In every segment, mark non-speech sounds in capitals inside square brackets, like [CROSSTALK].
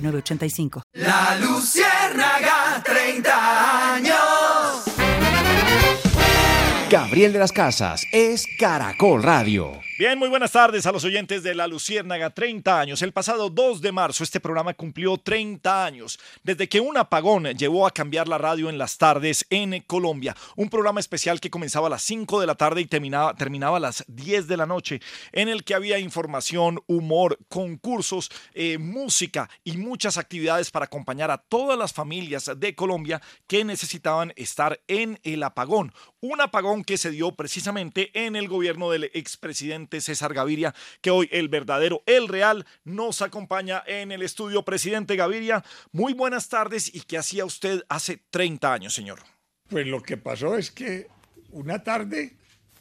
985. La Luciérnaga, 30 años. Gabriel de las Casas es Caracol Radio. Bien, muy buenas tardes a los oyentes de La Luciérnaga, 30 años. El pasado 2 de marzo este programa cumplió 30 años, desde que un apagón llevó a cambiar la radio en las tardes en Colombia. Un programa especial que comenzaba a las 5 de la tarde y terminaba, terminaba a las 10 de la noche, en el que había información, humor, concursos, eh, música y muchas actividades para acompañar a todas las familias de Colombia que necesitaban estar en el apagón. Un apagón que se dio precisamente en el gobierno del expresidente César Gaviria, que hoy el verdadero, el real, nos acompaña en el estudio. Presidente Gaviria, muy buenas tardes. ¿Y qué hacía usted hace 30 años, señor? Pues lo que pasó es que una tarde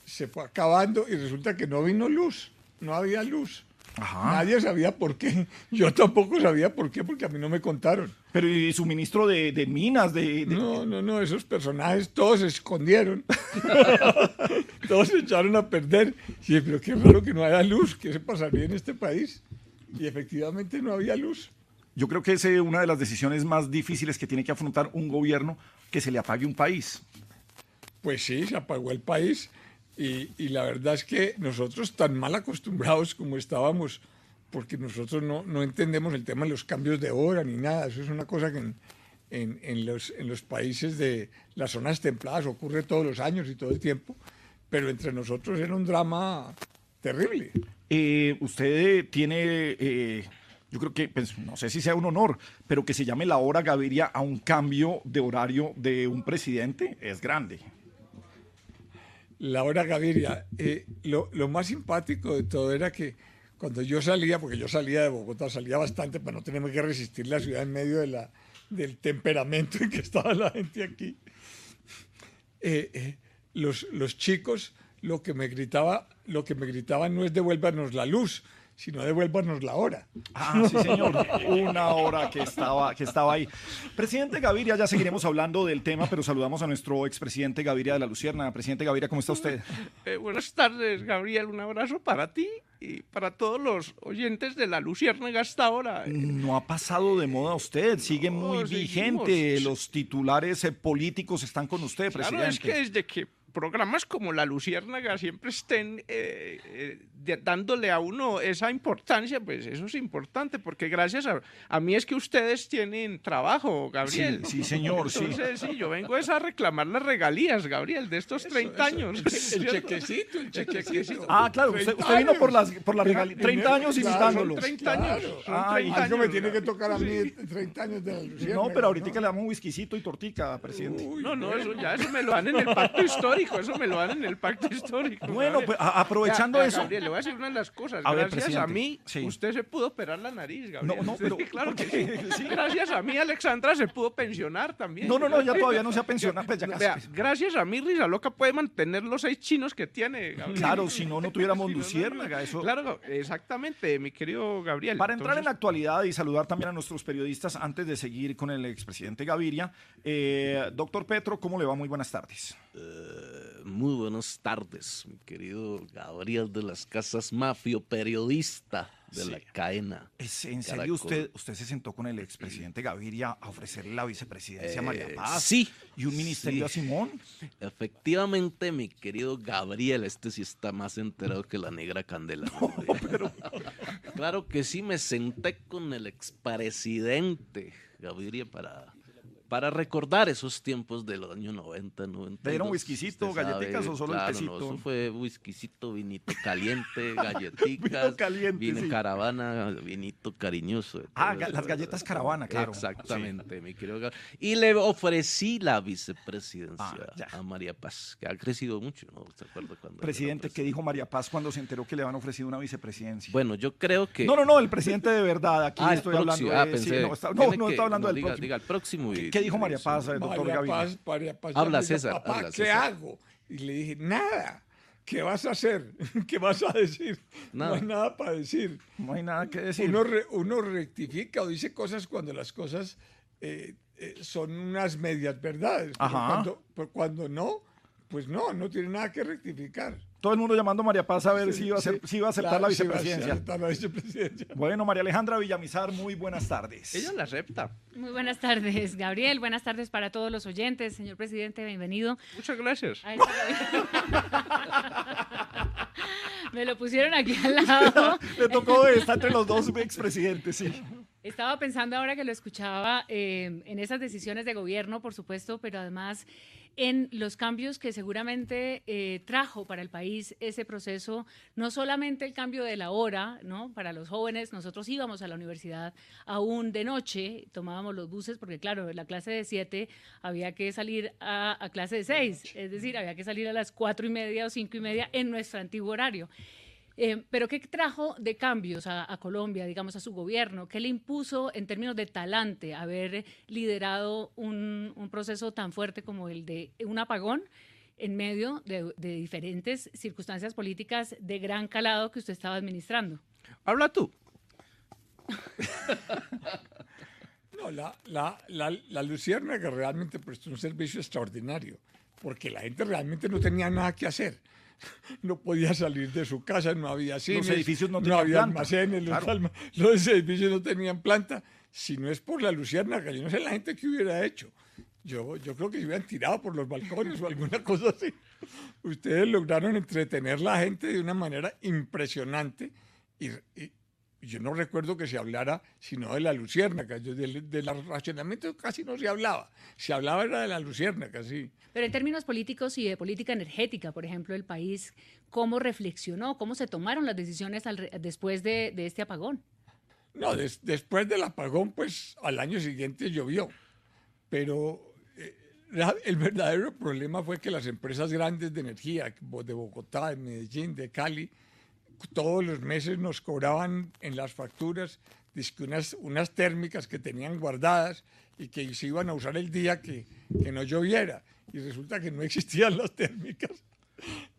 se fue acabando y resulta que no vino luz, no había luz. Nadie sabía por qué. Yo tampoco sabía por qué, porque a mí no me contaron. Pero ¿y su ministro de, de Minas? De, No, no, no, esos personajes todos se escondieron. [LAUGHS] todos se echaron a perder. Sí, pero qué raro que no haya luz. ¿Qué se pasaría en este país? Y efectivamente no había luz. Yo creo que es eh, una de las decisiones más difíciles que tiene que afrontar un gobierno, que se le apague un país. Pues sí, se apagó el país. Y, y, la verdad es que nosotros tan mal acostumbrados como estábamos, porque nosotros no, no, entendemos el tema de los cambios de hora ni nada, eso es una cosa que en, en, en, los, en los países de las zonas templadas ocurre todos los años y todo el tiempo, pero entre nosotros era un drama terrible. Eh, usted tiene... Eh yo creo que, pues, no sé si sea un honor, pero que se llame la hora Gaviria a un cambio de horario de un presidente es grande. Laura Gaviria, eh, lo, lo, más simpático de todo era que cuando yo salía, porque yo salía de Bogotá, salía bastante para no tener que resistir la ciudad en medio de la, del temperamento en que estaba la gente aquí, eh, eh, los, los chicos lo que me gritaba, lo que me gritaban no es devuélvanos la luz, sino devuélvanos la hora. Ah, sí, señor. [LAUGHS] Una hora que estaba, que estaba ahí. Presidente Gaviria, ya seguiremos hablando del tema, pero saludamos a nuestro expresidente Gaviria de la Lucierna. Presidente Gaviria, ¿cómo está usted? Eh, buenas tardes, Gabriel. Un abrazo para ti y para todos los oyentes de la Luciérnaga hasta ahora. No ha pasado de moda usted, sigue muy No, vigente. Los titulares eh, políticos están con usted, presidente. Claro, es que desde que programas como La Luciérnaga siempre estén eh, eh, de- dándole a uno esa importancia, pues eso es importante, porque gracias a, a mí es que ustedes tienen trabajo, Gabriel. Sí, sí, señor, sí. Entonces, sí, yo vengo es a reclamar las regalías, Gabriel, de estos 30 años. El [LAUGHS] chequecito, el chequecito. Ah, claro, usted, usted vino por las, por las regali- 30 años invitándolos. 30 años. Claro. son Ay, 30 Algo me años, tiene que tocar a mí 30 años de la Luciérnaga. No, pero ahorita le damos un whiskycito y tortica, presidente. Uy, No, no, eso ya eso me lo dan en el pacto histórico, eso me lo dan en el pacto histórico. Bueno, pues aprovechando Ya, eso. Gabriel, le voy a decir una de las cosas. A ver, Gracias a mí, sí. usted se pudo operar la nariz, Gabriel. No, no, Sí, pero- claro ¿por que sí. Gracias a mí, Alexandra se pudo pensionar también. No, no, no, ya todavía no se ha pensionado, pues ya casi. Vea, gracias a mí, Risa Loca puede mantener los seis chinos que tiene, Gabriel. Claro, si no, no tuviéramos [LAUGHS] Si luciérnaga. Eso... Claro, exactamente, mi querido Gabriel. Para entrar en la actualidad y saludar también a nuestros periodistas antes de seguir con el expresidente Gaviria. eh, doctor Petro, ¿cómo le va? Muy buenas tardes. Eh, Muy buenas tardes, mi querido Gabriel de las Casas Mafio, periodista. de la cadena. ¿Es, ¿En serio usted, usted se sentó con el expresidente Gaviria a ofrecerle la vicepresidencia a María Eh, Paz? sí. ¿Y un ministerio Sí. a Simón? Efectivamente, mi querido Gabriel, este sí está más enterado que la negra candela. [LAUGHS] ¿no? Claro que sí, me senté con el expresidente Gaviria para, para recordar esos tiempos del año 90, 90. ¿Le dieron whiskycito, galletitas o solo el pesito? eso fue whiskycito, vinito caliente, [LAUGHS] galletitas, Vino caliente, vino sí. caravana, vinito cariñoso. de Ah, eso. las galletas caravana, claro. Exactamente, mi querido Y le ofrecí la vicepresidencia Ah, a María Paz, que ha crecido mucho, ¿no? ¿Se acuerda cuando era Presidente, ¿qué dijo María Paz cuando se enteró que le habían ofrecido una vicepresidencia? Bueno, yo creo que... No, no, no, el presidente de verdad. Aquí Ah, el estoy próximo. hablando Ah, de. sí, pensé, no, está- no, no que- está hablando no, del diga, próximo. diga el próximo y- ¿Qué dijo María Paz, eh, doctor María? Paz, María Paz Habla, dijo, César, Papá, habla, ¿qué César". hago? Y le dije, nada. ¿Qué vas a hacer? [LAUGHS] ¿Qué vas a decir? Nada. No hay nada para decir. No hay nada que decir. Uno, re- uno rectifica o dice cosas cuando las cosas eh, eh, son unas medias verdades. Pero Ajá. Cuando, pero cuando no, pues no, no tiene nada que rectificar. Todo el mundo llamando a María Paz a ver si iba a, ser- Sí, si iba a aceptar claro, la vicepresidencia. aceptar la vicepresidencia. Bueno, María Alejandra Villamizar, muy buenas tardes. Ella la acepta. Muy buenas tardes, Gabriel. Buenas tardes para todos los oyentes. Señor presidente, bienvenido. Muchas gracias. [LAUGHS] Me lo pusieron aquí al lado. [LAUGHS] Le tocó está entre los dos expresidentes, sí. Estaba pensando ahora que lo escuchaba eh, en esas decisiones de gobierno, por supuesto, pero además en los cambios que seguramente eh, trajo para el país ese proceso, no solamente el cambio de la hora, ¿no? Para los jóvenes, nosotros íbamos a la universidad aún de noche, tomábamos los buses, porque claro, la clase de siete había que salir a, a clase de seis, es decir, había que salir a las cuatro y media o cinco y media en nuestro antiguo horario. Eh, pero ¿qué trajo de cambios a, a Colombia, digamos, a su gobierno? ¿Qué le impuso en términos de talante haber liderado un, un proceso tan fuerte como el de un apagón en medio de, de diferentes circunstancias políticas de gran calado que usted estaba administrando? Habla tú. [LAUGHS] No, la, la, la, la Luciérnaga realmente prestó un servicio extraordinario, porque la gente realmente no tenía nada que hacer. [LAUGHS] No podía salir de su casa, no había cines, edificios no tenían había planta, almacenes, los, claro. alma- los edificios no tenían planta. Si no es por la Luciérnaga, yo no sé la gente qué hubiera hecho. Yo, yo creo que se hubieran tirado por los balcones o alguna [LAUGHS] cosa así. Ustedes lograron entretener la gente de una manera impresionante y yo no recuerdo que se hablara sino de la luciérnaga. Del, del racionamiento casi no se hablaba. Se hablaba era de la luciérnaga, sí. Pero en términos políticos y de política energética, por ejemplo, el país, ¿cómo reflexionó? ¿Cómo se tomaron las decisiones al después de, de este apagón? No, des- después del apagón, pues al año siguiente llovió. Pero eh, el verdadero problema fue que las empresas grandes de energía, de Bogotá, de Medellín, de Cali, todos los meses nos cobraban en las facturas dizque unas, unas térmicas que tenían guardadas y que se iban a usar el día que, que no lloviera. Y resulta que no existían las térmicas.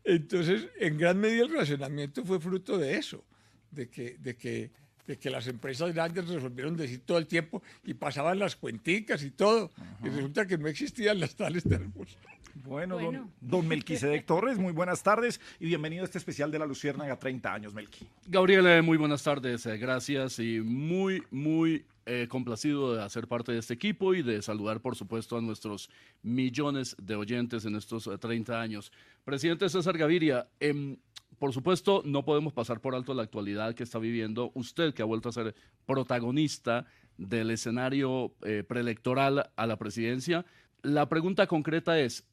Entonces, en gran medida el racionamiento fue fruto de eso, de que, de que, de que las empresas grandes resolvieron decir todo el tiempo y pasaban las cuenticas y todo. Y resulta que no existían las tales termos. Bueno, Bueno. Don, don Melquisedec Torres, muy buenas tardes y bienvenido a este especial de la Luciérnaga 30 años, Melqui. Gabriel, eh, muy buenas tardes, eh, gracias y muy, muy eh, complacido de hacer parte de este equipo y de saludar, por supuesto, a nuestros millones de oyentes en estos eh, 30 años. Presidente César Gaviria, em, por supuesto, no podemos pasar por alto la actualidad que está viviendo usted, que ha vuelto a ser protagonista del escenario eh, preelectoral a la presidencia. La pregunta concreta es,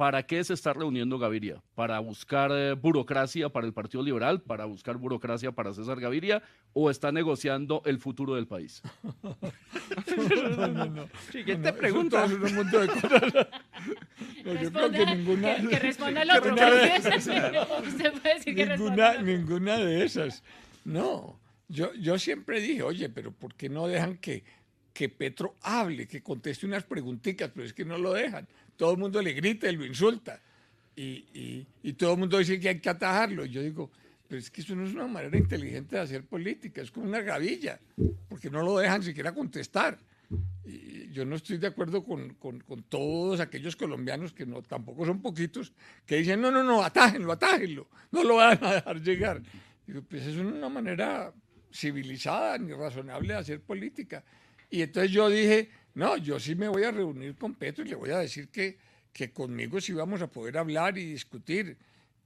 ¿Para qué se está reuniendo Gaviria? ¿Para buscar eh, burocracia para el Partido Liberal? ¿Para buscar burocracia para César Gaviria? ¿O está negociando el futuro del país? No, no, no. Siguiente pregunta. todo es un montón de cosas. No, [LAUGHS] yo creo que Responda- ninguna, que, que responda el otro. Usted [LAUGHS] puede decir que ninguna, ninguna de esas. No, yo, yo siempre dije, oye, pero ¿por qué no dejan que, que Petro hable, que conteste unas preguntitas? Pero es que no lo dejan. Todo el mundo le grita y lo insulta. Y, y, y todo el mundo dice que hay que atajarlo. Y yo digo, pero es que eso no es una manera inteligente de hacer política, es como una gavilla, porque no lo dejan siquiera contestar. Y yo no estoy de acuerdo con, con- con todos aquellos colombianos que no, tampoco son poquitos, que dicen, no, no, no, atájenlo, atájenlo, no lo van a dejar llegar. Digo, pues eso es una manera civilizada ni razonable de hacer política. Y entonces yo dije, no, yo sí me voy a reunir con Petro y le voy a decir que, que conmigo sí vamos a poder hablar y discutir.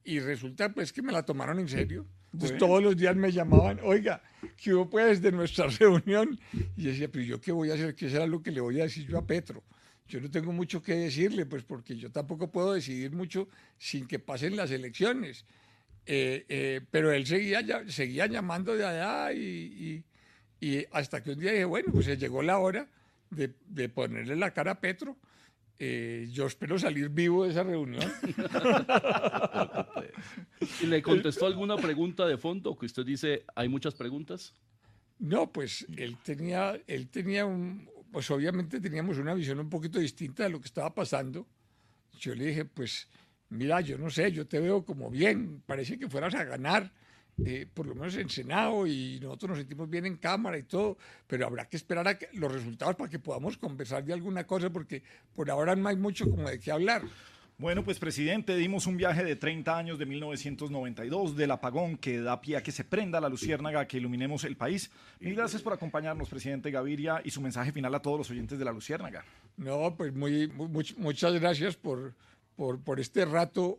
Y resulta pues que me la tomaron en serio. Entonces todos los días me llamaban, oiga, ¿qué hubo pues de nuestra [LAUGHS] reunión? Y decía, pero yo qué voy a hacer, qué será lo que le voy a decir yo a Petro. Yo no tengo mucho que decirle, pues porque yo tampoco puedo decidir mucho sin que pasen las elecciones. Eh, eh, pero él seguía, seguía llamando de allá y, y, hasta que un día dije, bueno, pues llegó la hora de, de ponerle la cara a Petro. Eh, yo espero salir vivo de esa reunión. [LAUGHS] ¿Y le contestó alguna pregunta de fondo que usted dice, hay muchas preguntas? No, pues él tenía, él tenía un, pues obviamente teníamos una visión un poquito distinta de lo que estaba pasando. Yo le dije, pues mira, yo no sé, yo te veo como bien, parece que fueras a ganar, eh, por lo menos en Senado y nosotros nos sentimos bien en Cámara y todo, pero habrá que esperar a los resultados para que podamos conversar de alguna cosa, porque por ahora no hay mucho como de qué hablar. Bueno, pues presidente, dimos un viaje de 30 años de 1992 del apagón que da pie a que se prenda la luciérnaga, que iluminemos el país. Mil gracias por acompañarnos, presidente Gaviria, y su mensaje final a todos los oyentes de la luciérnaga. No, pues muy, muchas gracias por, por, por este rato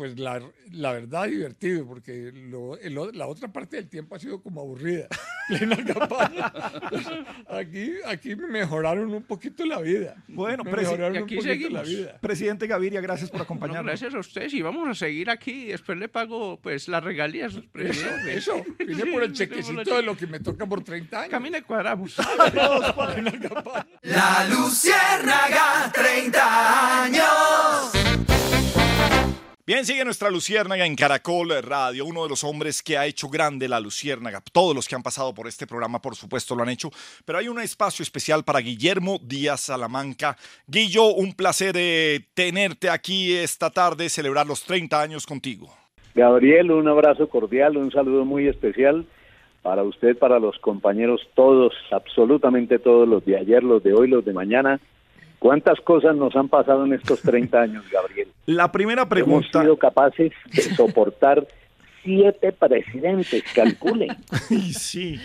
pues la, la verdad divertido, porque lo, la otra parte del tiempo ha sido como aburrida. [LAUGHS] Plena campaña. aquí, aquí me mejoraron un poquito la vida. Bueno, me mejoraron aquí un poquito la vida. Presidente Gaviria, gracias por acompañarnos. gracias a ustedes y vamos a seguir aquí. Después le pago pues las regalías. [LAUGHS] Presidente. Eso, eso. Vine por el chequecito de lo que me toca por 30 años. Camine cuadramos. [LAUGHS] la Luciérnaga, 30 años. Bien, sigue nuestra Luciérnaga en Caracol Radio, uno de los hombres que ha hecho grande la Luciérnaga. Todos los que han pasado por este programa, por supuesto, lo han hecho, pero hay un espacio especial para Guillermo Díaz Salamanca. Guillo, un placer eh, tenerte aquí esta tarde, celebrar los 30 años contigo. Gabriel, un abrazo cordial, un saludo muy especial para usted, para los compañeros, todos, absolutamente todos, los de ayer, los de hoy, los de mañana ¿Cuántas cosas nos han pasado en estos 30 [LAUGHS] años, Gabriel? La primera pregunta. Hemos sido capaces de [LAUGHS] soportar siete presidentes, calculen. [LAUGHS] sí.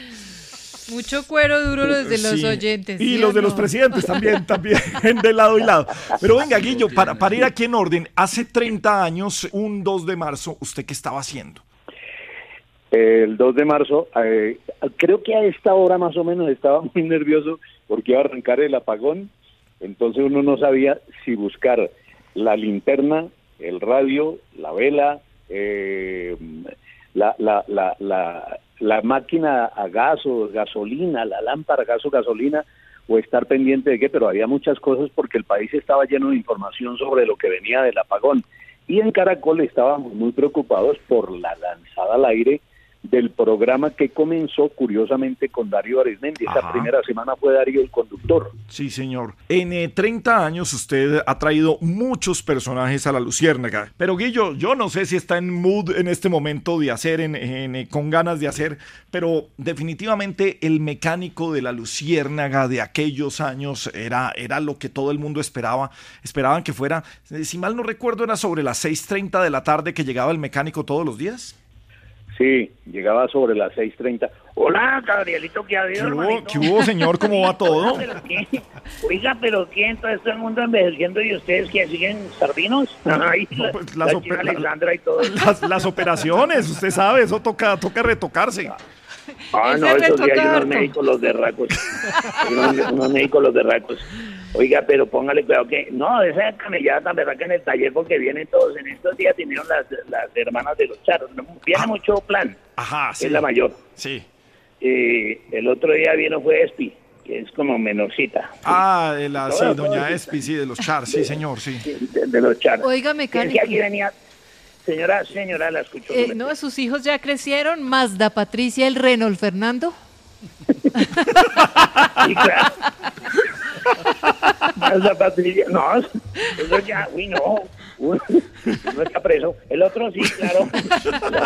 Mucho cuero duro los de los oyentes. Y los de los presidentes también, también, de lado y lado. Pero venga, Guillo, para, para ir aquí en orden, hace 30 años, un 2 de marzo, ¿usted qué estaba haciendo? El 2 de marzo, eh, creo que a esta hora más o menos estaba muy nervioso porque iba a arrancar el apagón entonces uno no sabía si buscar la linterna, el radio, la vela, eh, la, la, la, la, la máquina a gas o gasolina, la lámpara a gas o gasolina, o estar pendiente de qué, pero había muchas cosas porque el país estaba lleno de información sobre lo que venía del apagón. Y en Caracol estábamos muy preocupados por la lanzada al aire del programa que comenzó curiosamente con Darío Arismendi. Esa primera semana fue Darío el conductor. Sí, señor. En 30 eh, años usted ha traído muchos personajes a la Luciérnaga. Pero Guillo, yo no sé si está en mood en este momento de hacer, en, eh, con ganas de hacer, pero definitivamente el mecánico de la Luciérnaga de aquellos años era, era lo que todo el mundo esperaba. Esperaban que fuera, eh, si mal no recuerdo, era sobre las 6.30 de la tarde que llegaba el mecánico todos los días. Sí, llegaba sobre las 6.30. Hola, Gabrielito, ¿qué ha habido, ¿Qué hubo, qué hubo, señor? ¿Cómo va [LAUGHS] todo? Pero qué, Oiga, pero ¿quién? Todo este mundo envejeciendo y ustedes que siguen sardinos. [LAUGHS] Ay, la, pues, la las la- Alexandra y todo. Las, las operaciones, usted sabe, eso toca, toca retocarse. Ah, no, esos retoca días hay unos médicos los derracos. Hay unos, unos médicos los derracos. Oiga, pero póngale cuidado que... No, esa camellada tan verdad que en el taller porque vienen todos. En estos días vinieron las, las hermanas de los charros. ¿no? Viene mucho plan. Ajá, que es la mayor. Sí. Eh, el otro día vino fue Espi, que es como menorcita. Ah, de la, sí, doña. Espi, sí, de los chars, sí, señor, sí. De, de los charros. Oiga, Es mecánico. que aquí venía... Señora, señora, la escucho. Eh, no, sus hijos ya crecieron, Mazda Patricia, el Renault Fernando. [LAUGHS] Sí, claro. [LAUGHS] [LAUGHS] Patricia, no, eso ya, uy, no, uy, no está preso. El otro sí, claro.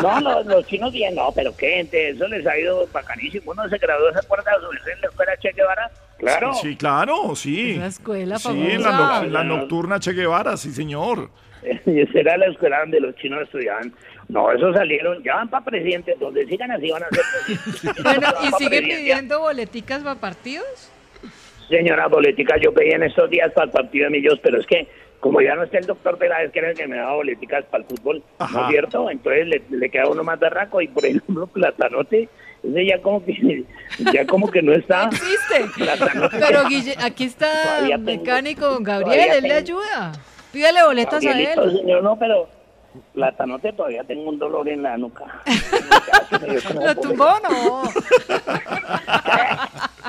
No, los, los chinos bien, no, pero qué gente, eso les ha ido bacanísimo. Uno se graduó, ¿se acuerda en la escuela Che Guevara? Claro. Sí, sí, claro, sí. Esa escuela Sí, la, no- en la nocturna Che Guevara, sí, señor. [LAUGHS] Y esa era la escuela donde los chinos estudiaban. No, esos salieron, ya van para presidente, donde sigan así van a ser presidentes. [LAUGHS] Bueno, ¿y sigue pidiendo boleticas para partidos? Señora Boletica, yo pedí en estos días para el partido de Millos, pero es que como ya no está el doctor Peláez, que era el que me daba boleticas para el fútbol, ¿no es cierto? Entonces le, le queda uno más berraco y por ejemplo Platanote, ese ya como que, [LAUGHS] ya como que no está. Existe. Platanote. Pero Guille, aquí está tengo- mecánico Gabriel, él le ayuda. Pídale boletas a él. señor, no, pero Platanote todavía tengo un dolor en la nuca. ¿Lo tumbó o no?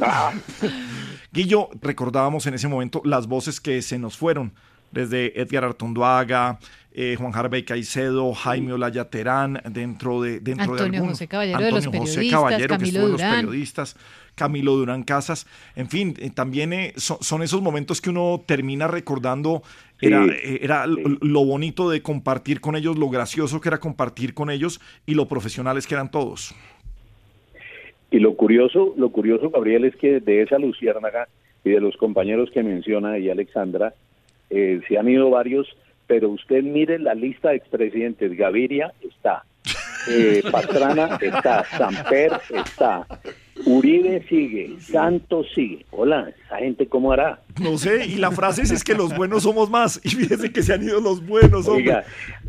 [LAUGHS] Guillo, recordábamos en ese momento las voces que se nos fueron, desde Edgar Artonduaga, eh, Juan Harvey Caicedo, Jaime Olaya Terán, dentro de, dentro de Antonio algunos. José Caballero de los Antonio José periodistas, Caballero, que Camilo estuvo en los Durán. periodistas, Camilo Durán Casas, en fin, eh, también eh, son, son esos momentos que uno termina recordando, era, Sí, eh, era lo bonito de compartir con ellos, lo gracioso que era compartir con ellos y lo profesionales que eran todos. Y lo curioso, lo curioso, Gabriel, es que de esa luciérnaga y de los compañeros que menciona ahí Alexandra, eh, se han ido varios, pero usted mire la lista de expresidentes. Gaviria está, [LAUGHS] eh, Pastrana está, Samper está, Uribe sigue, Santos sigue. Hola, esa gente cómo hará. No sé, y la frase es, es que los buenos somos más. [LAUGHS] Y fíjense que se han ido los buenos, hombre. Oiga,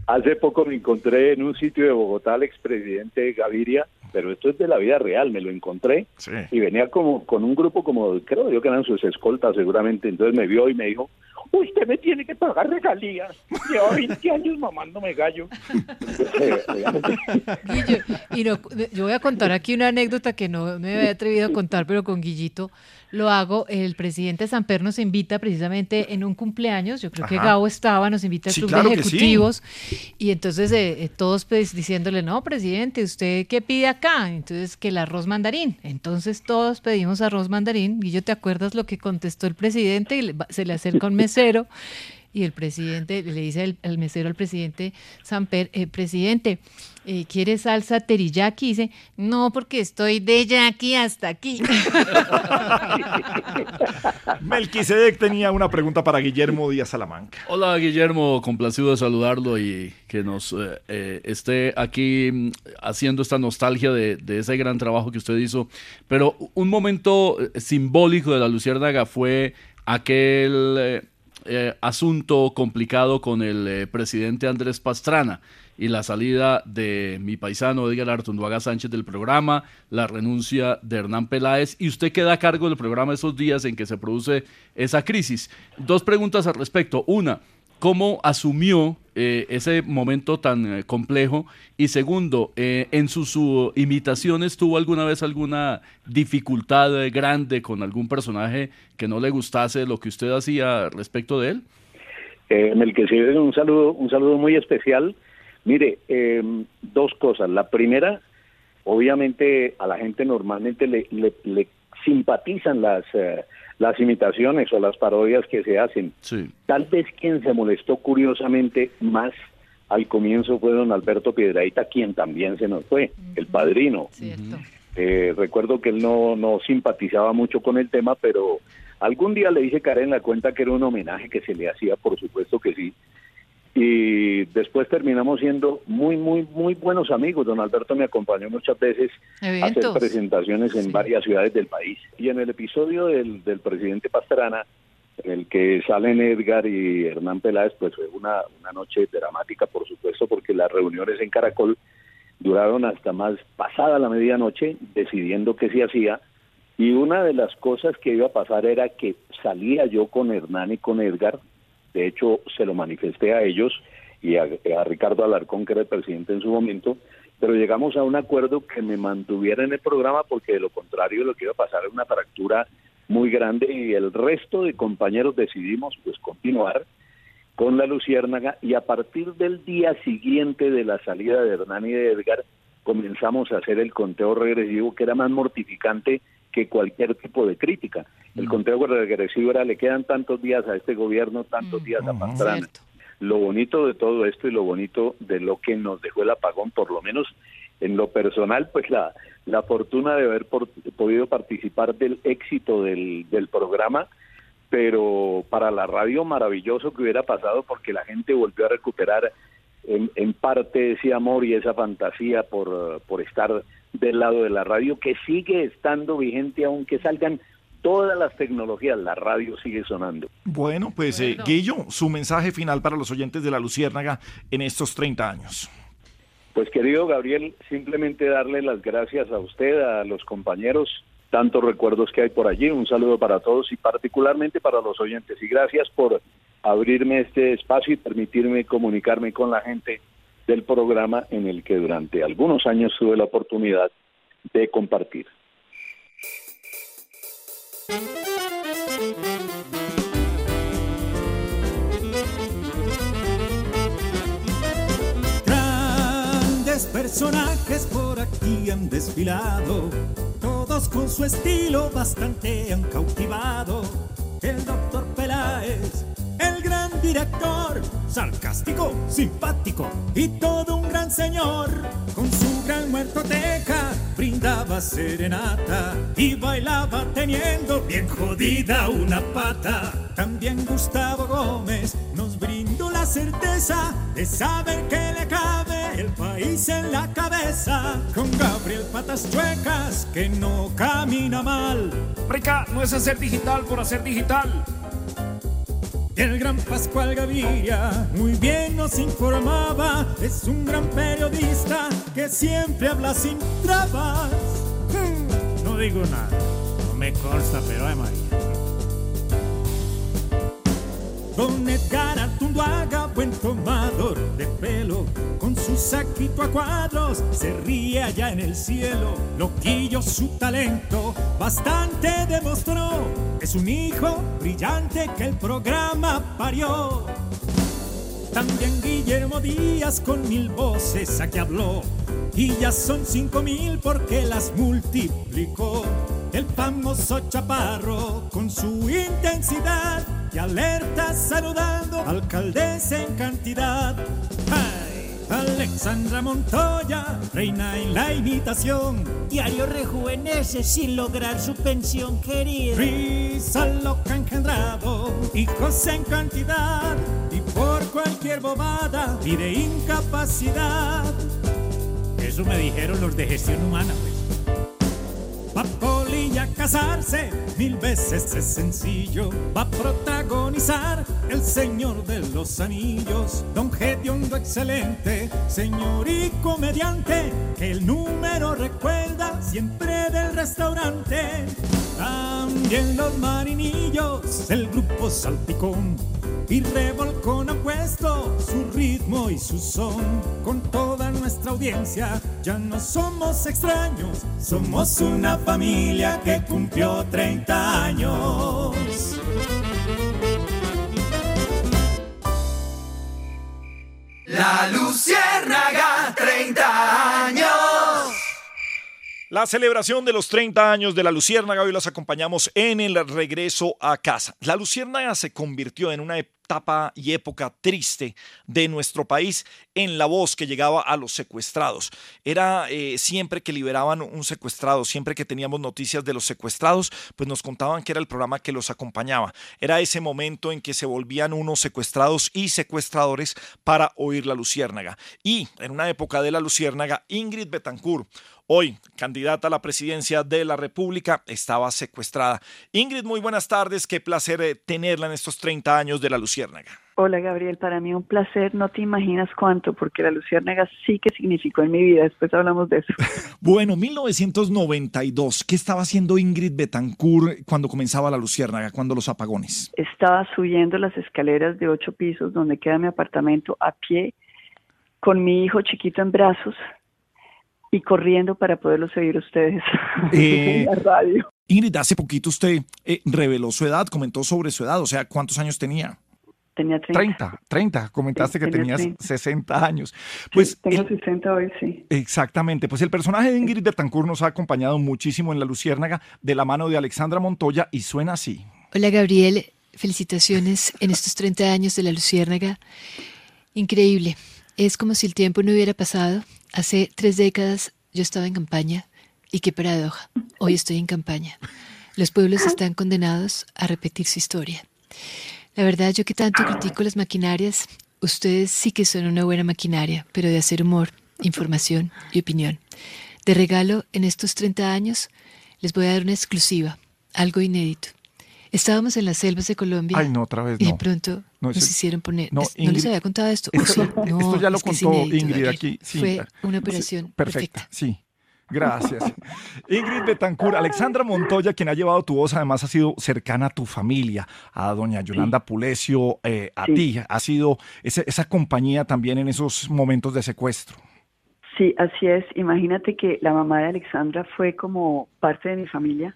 hace poco me encontré en un sitio de Bogotá al expresidente Gaviria, pero esto es de la vida real, me lo encontré y venía como con un grupo como, creo yo que eran sus escoltas seguramente, entonces me vio y me dijo, usted me tiene que pagar regalías, lleva 20 años mamándome gallo. Y no- yo voy a contar aquí una anécdota que no me había atrevido a contar, pero con Guillito lo hago. El presidente Samper nos invita precisamente en un cumpleaños, yo creo que. Gabo estaba, nos invita al Sí, club claro de sí. ejecutivos y entonces eh, eh, todos pues, diciéndole, no, presidente, ¿usted qué pide acá? Entonces que el arroz mandarín. Entonces todos pedimos arroz mandarín. Guillo, ¿te acuerdas lo que contestó el presidente? Y le se le acerca un mesero y el presidente le dice al mesero al presidente Samper, eh, presidente, eh, ¿quiere salsa teriyaki? Y dice, no, porque estoy de yaqui hasta aquí. [LAUGHS] Melquisedec tenía una pregunta para Guillermo Díaz Salamanca. Hola Guillermo, complacido de saludarlo y que nos eh, eh, esté aquí mm, haciendo esta nostalgia de, de ese gran trabajo que usted hizo. Pero un momento eh, simbólico de la Luciérnaga fue aquel eh, eh, asunto complicado con el eh, presidente Andrés Pastrana y la salida de mi paisano Edgar Artunduaga Sánchez del programa, la renuncia de Hernán Peláez y usted queda a cargo del programa esos días en que se produce esa crisis. Dos preguntas al respecto. Una, ¿cómo asumió eh, ese momento tan eh, complejo? Y segundo, eh, ¿en sus su imitaciones tuvo alguna vez alguna dificultad eh, grande con algún personaje que no le gustase lo que usted hacía respecto de él? Eh, Melquisedec, un saludo, un saludo muy especial. Mire, eh, dos cosas. La primera, obviamente a la gente normalmente le, le- le simpatizan las, eh, las imitaciones o las parodias que se hacen. Tal vez quien se molestó curiosamente más al comienzo fue don Alberto Piedraíta, quien también se nos fue, el padrino. Eh, recuerdo que él no, no simpatizaba mucho con el tema, pero algún día le hice caer en la cuenta que era un homenaje que se le hacía, por supuesto que sí. Y después terminamos siendo muy, muy, muy buenos amigos. Don Alberto me acompañó muchas veces a hacer presentaciones en varias ciudades del país. Y en el episodio del, del presidente Pastrana, en el que salen Edgar y Hernán Peláez, pues fue una, una noche dramática, por supuesto, porque las reuniones en Caracol duraron hasta más pasada la medianoche, decidiendo qué se hacía. Y una de las cosas que iba a pasar era que salía yo con Hernán y con Edgar de hecho, se lo manifesté a ellos y a, Ricardo Alarcón, que era el presidente en su momento, pero llegamos a un acuerdo que me mantuviera en el programa porque de lo contrario lo que iba a pasar era una fractura muy grande y el resto de compañeros decidimos pues continuar con la Luciérnaga y a partir del día siguiente de la salida de Hernán y de Edgar comenzamos a hacer el conteo regresivo que era más mortificante que cualquier tipo de crítica. El mm. conteo regresivo era, le quedan tantos días a este gobierno, tantos mm. días a Pastrana. Lo bonito de todo esto y lo bonito de lo que nos dejó el apagón, por lo menos en lo personal, pues la, la fortuna de haber podido participar del éxito del, del programa, pero para la radio maravilloso que hubiera pasado porque la gente volvió a recuperar en, en parte ese amor y esa fantasía por, por estar del lado de la radio, que sigue estando vigente aunque salgan todas las tecnologías, la radio sigue sonando. Bueno, pues eh, Guillo, su mensaje final para los oyentes de la Luciérnaga en estos 30 años. Pues querido Gabriel, simplemente darle las gracias a usted, a los compañeros, tantos recuerdos que hay por allí, un saludo para todos y particularmente para los oyentes y gracias por abrirme este espacio y permitirme comunicarme con la gente del programa en el que durante algunos años tuve la oportunidad de compartir. Grandes personajes por aquí han desfilado, todos con su estilo bastante han cautivado. El doctor Peláez el gran director, sarcástico, simpático y todo un gran señor. Con su gran muertoteca brindaba serenata y bailaba teniendo bien jodida una pata. También Gustavo Gómez nos brindó la certeza de saber que le cabe el país en la cabeza. Con Gabriel Patas Chuecas que no camina mal. Rica, no es hacer digital por hacer digital el gran Pascual Gaviria muy bien nos informaba, es un gran periodista que siempre habla sin trabas. Hmm. No digo nada, no me consta, pero hay María. Don Edgar Artunduaga, buen tomador de pelo, con su saquito a cuadros se ríe allá en el cielo. Loquillo su talento bastante demostró, es un hijo brillante que el programa parió. También Guillermo Díaz con mil voces aquí habló, y ya son cinco mil porque las multiplicó. El famoso chaparro con su intensidad y alerta saludando, alcaldesa en cantidad. Alexandra Montoya, reina en la imitación. Diario rejuvenece sin lograr su pensión querida. Risa loca engendrado, hijos en cantidad. Y por cualquier bobada pide incapacidad. Eso me dijeron los de gestión humana, pues a casarse, mil veces es sencillo. Va a protagonizar El Señor de los Anillos. Don Gediondo excelente, señor y comediante, que el número recuerda siempre del restaurante. También los marinillos, el grupo Salpicón y Revolcón ha puesto su ritmo y su son. Con toda nuestra audiencia ya no somos extraños, somos una familia que cumplió 30 años. La Luciérnaga, 30 años. La celebración de los 30 años de la Luciérnaga hoy los acompañamos en el regreso a casa. La Luciérnaga se convirtió en una etapa y época triste de nuestro país en la voz que llegaba a los secuestrados. Era eh, siempre que liberaban un secuestrado, siempre que teníamos noticias de los secuestrados, pues nos contaban que era el programa que los acompañaba. Era ese momento en que se volvían unos secuestrados y secuestradores para oír la luciérnaga. Y en una época de la luciérnaga, Ingrid Betancourt, hoy candidata a la presidencia de la República, estaba secuestrada. Ingrid, muy buenas tardes. Qué placer eh, tenerla en estos 30 años de la luciérnaga. Hola Gabriel, para mí un placer, no te imaginas cuánto, porque la Luciérnaga sí que significó en mi vida, después hablamos de eso. [LAUGHS] Bueno, 1992, ¿qué estaba haciendo Ingrid Betancourt cuando comenzaba la Luciérnaga, cuando los apagones? Estaba subiendo las escaleras de ocho pisos donde queda mi apartamento a pie, con mi hijo chiquito en brazos y corriendo para poderlos seguir ustedes [LAUGHS] Eh, en la radio. Ingrid, hace poquito usted eh, reveló su edad, comentó sobre su edad, o sea, ¿cuántos años tenía? Tenía 30. 30, 30, comentaste que tenía tenías 30. 60 años. Pues Tengo 60 hoy, sí. Exactamente, pues el personaje de Ingrid Betancourt nos ha acompañado muchísimo en La Luciérnaga de la mano de Alexandra Montoya y suena así. Hola Gabriel, felicitaciones en estos 30 años de la Luciérnaga. Increíble, es como si el tiempo no hubiera pasado. Hace tres décadas yo estaba en campaña y qué paradoja, hoy estoy en campaña. Los pueblos están condenados a repetir su historia. La verdad, yo que tanto critico las maquinarias, ustedes sí que son una buena maquinaria, pero de hacer humor, información y opinión. De regalo, en estos 30 años, les voy a dar una exclusiva, algo inédito. Estábamos en las selvas de Colombia Ay, no, otra vez y de pronto No, nos hicieron poner... no, es- ¿No, les Ingrid, había contado esto? esto- ¿O sí? [LAUGHS] No, esto ya lo contó inédito, Ingrid aquí, sí. Fue una Sí, operación perfecta, sí. Gracias. Ingrid Betancourt, Alexandra Montoya, quien ha llevado tu voz, además ha sido cercana a tu familia, a doña Yolanda Pulecio, eh, a Sí. ti, ha sido esa, esa compañía también en esos momentos de secuestro. Sí, así es. Imagínate que la mamá de Alexandra fue como parte de mi familia.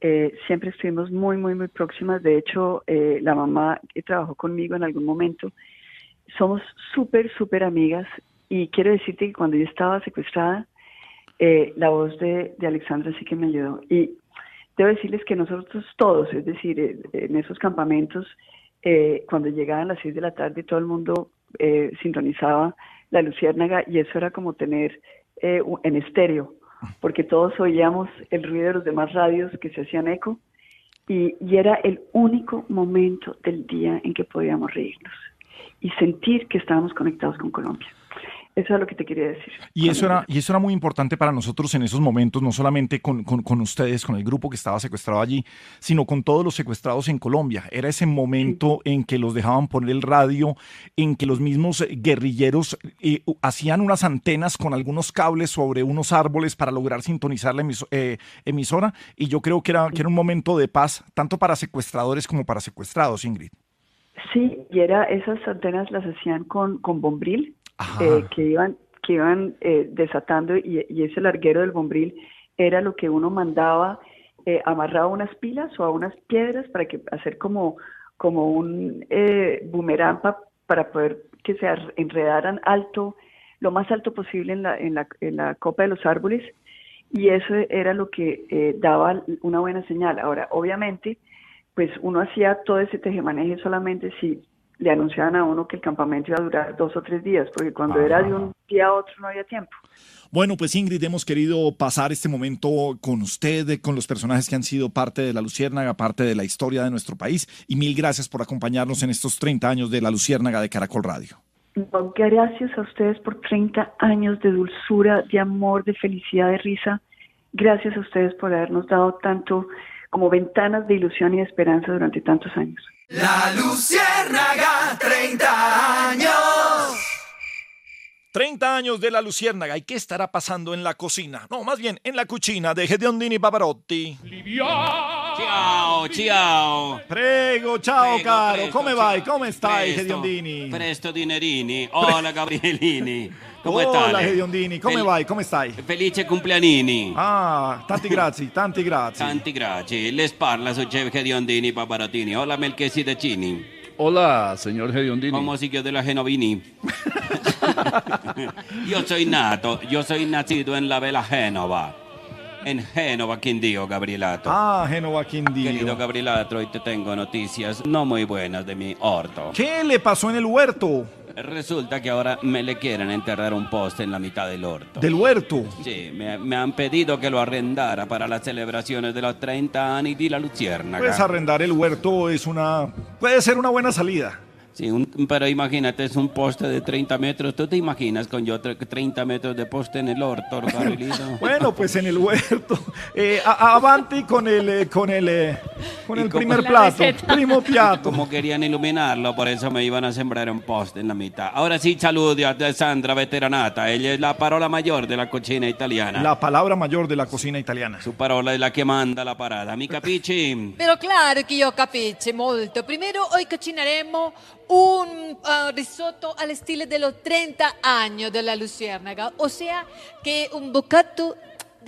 Eh, siempre estuvimos muy, muy, muy próximas. De hecho, eh, la mamá que trabajó conmigo en algún momento. Somos súper, súper amigas. Y quiero decirte que cuando yo estaba secuestrada, eh, la voz de, de Alexandra sí que me ayudó. Y debo decirles que nosotros todos, es decir, eh, en esos campamentos, eh, cuando llegaban las seis de la tarde, todo el mundo eh, sintonizaba la luciérnaga y eso era como tener en estéreo, porque todos oíamos el ruido de los demás radios que se hacían eco y, era el único momento del día en que podíamos reírnos y sentir que estábamos conectados con Colombia. Eso es lo que te quería decir. Y eso, era, y eso era muy importante para nosotros en esos momentos, no solamente con, con- con ustedes, con el grupo que estaba secuestrado allí, sino con todos los secuestrados en Colombia. Era ese momento en que los dejaban poner el radio, en que los mismos guerrilleros eh, hacían unas antenas con algunos cables sobre unos árboles para lograr sintonizar la emiso- eh, emisora. Y yo creo que era, que era un momento de paz, tanto para secuestradores como para secuestrados, Ingrid. Sí, y era esas antenas las hacían con, con bombril. Eh, que iban, que iban eh, desatando y, y ese larguero del bombril era lo que uno mandaba eh, amarrado a unas pilas o a unas piedras para que hacer como, como un eh, boomerang pa- para poder que se ar- enredaran alto, lo más alto posible en la, en la, en la copa de los árboles y eso era lo que daba una buena señal. Ahora, obviamente, pues uno hacía todo ese tejemaneje solamente si le anunciaban a uno que el campamento iba a durar dos o tres días, porque cuando era de un día a otro no había tiempo. Bueno, pues Ingrid, hemos querido pasar este momento con usted, con los personajes que han sido parte de la Luciérnaga, parte de la historia de nuestro país, y mil gracias por acompañarnos en estos 30 años de la Luciérnaga de Caracol Radio. No, gracias a ustedes por 30 años de dulzura, de amor, de felicidad, de risa. Gracias a ustedes por habernos dado tanto como ventanas de ilusión y de esperanza durante tantos años. La Luciérnaga, 30 años. 30 años de la Luciérnaga, ¿y qué estará pasando en la cocina? No, más bien en la cucina de Gedeondini Pavarotti. Ciao, ciao. Prego, ciao Prego, caro, presto, come ciao. vai? Come stai, Presto, Gediondini? Presto dinerini. Hola Gabrielini. Come Hola stai? Gediondini, come Fel- vai? Come stai? Felice cumpleanini. Ah, tanti grazie, tanti grazie. Tanti grazie. Les parla su Jeff Gediondini Paparatini. Hola Melchesidecini. Hola, señor Gediondini. Como siguió de la Genovini. [LAUGHS] yo soy nato, yo soy nacido en la Bella Génova. En Génova, Quindío, Gabrielato. Ah, Génova Quindío. Querido Gabrielato, hoy te tengo noticias no muy buenas de mi orto. ¿Qué le pasó en el huerto? Resulta que ahora me le quieren enterrar un poste en la mitad del orto. ¿Del huerto? Sí, me, me han pedido que lo arrendara para las celebraciones de los 30 años de la Luciérnaga. Pues arrendar el huerto es una... puede ser una buena salida. Sí, un- pero imagínate, es un poste de 30 metros. ¿Tú te imaginas con yo tre- 30 metros de poste en el orto, [LAUGHS] Gabrielito? Bueno, pues en el huerto. Eh, a- avanti con el, eh, con el, eh, con el primer La plato. Primo [LAUGHS] piatto. Como querían iluminarlo, por eso me iban a sembrar un poste en la mitad. Ahora sí, saludo a Alessandra Veteranata. Ella es la parola mayor de la cocina italiana. La palabra mayor de la cocina italiana. Su parola es la che manda la parada. Mi capisci? Però claro che io capisco molto. Primero hoy cucineremo un ah, risotto al stile de los 30 años de la Luciérnaga, o sea que un bocato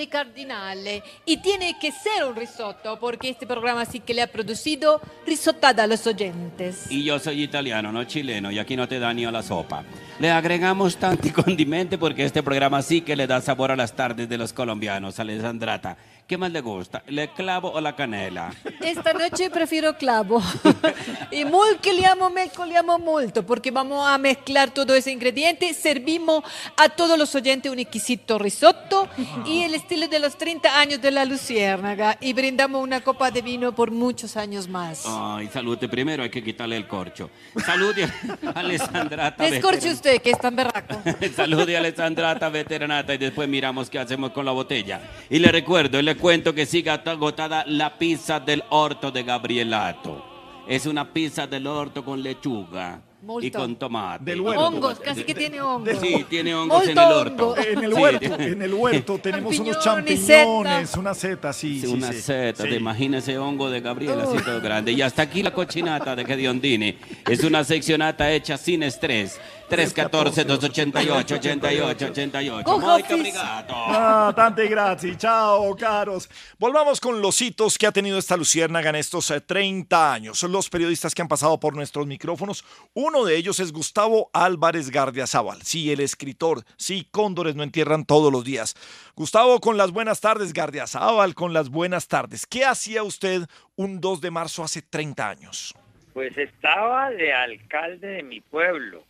de cardinale. Y tiene que ser un risotto porque este programa sí que le ha producido risotada a los oyentes. Y yo soy italiano, no chileno, y aquí no te da ni a la sopa. Le agregamos tanti [LAUGHS] condimenti porque este programa sí que le da sabor a las tardes de los colombianos, Alessandrata. ¿Qué más le gusta, el clavo o la canela? Esta noche prefiero clavo. [LAUGHS] [LAUGHS] y molcoliamo, molcoliamo molto, porque vamos a mezclar todo ese ingrediente. Servimos a todos los oyentes un exquisito risotto y el estilo de los 30 años de la Luciérnaga. Y brindamos una copa de vino por muchos años más. Ay, salute primero, hay que quitarle el corcho. Salude a [LAUGHS] Alessandrata. Descorche usted, que es tan berraco. Salude a Alessandrata Veteranata y después miramos qué hacemos con la botella. Y le recuerdo le cuento que sigue agotada la pizza del orto de Gabrielato. Es una pizza del orto con lechuga y con tomate. Hongos, casi que tiene hongos. Sí, tiene hongos en el orto. hongo. En el Sí, huerto, en el huerto tenemos unos Champiñones, una seta, sí, Sí, sí, una sí. seta, Sí. te imaginas ese hongo de Gabriela así todo grande. Y hasta aquí la cochinata de Gediondini. Es una seccionata hecha sin estrés. 314-288-88-88. Go Muy Hafiz. obrigado. Ah, tante grazie, chao, caros. Volvamos con los hitos que ha tenido esta luciérnaga en estos eh, 30 años. Son los periodistas que han pasado por nuestros micrófonos. Uno de ellos es Gustavo Álvarez Gardiazabal. Sí, el escritor. Sí, cóndores no entierran todos los días. Gustavo, con las buenas tardes, Gardiazabal, con las buenas tardes. ¿Qué hacía usted un 2 de marzo hace 30 años? Pues estaba de alcalde de mi pueblo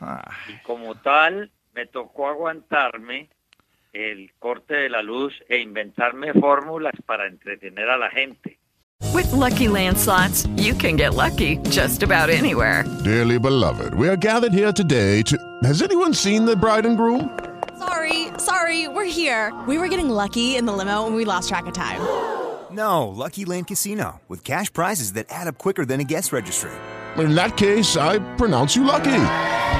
Ah. y como tal me tocó aguantarme el corte de la luz e inventarme fórmulas para entretener a la gente. With Lucky Land slots, you can get lucky just about anywhere. Dearly beloved, we are gathered here today to. Has anyone seen the bride and groom? Sorry, sorry, we're here. We were getting lucky in the limo and we lost track of time. [GASPS] No, Lucky Land Casino, with cash prizes that add up quicker than a guest registry. In that case, I pronounce you lucky.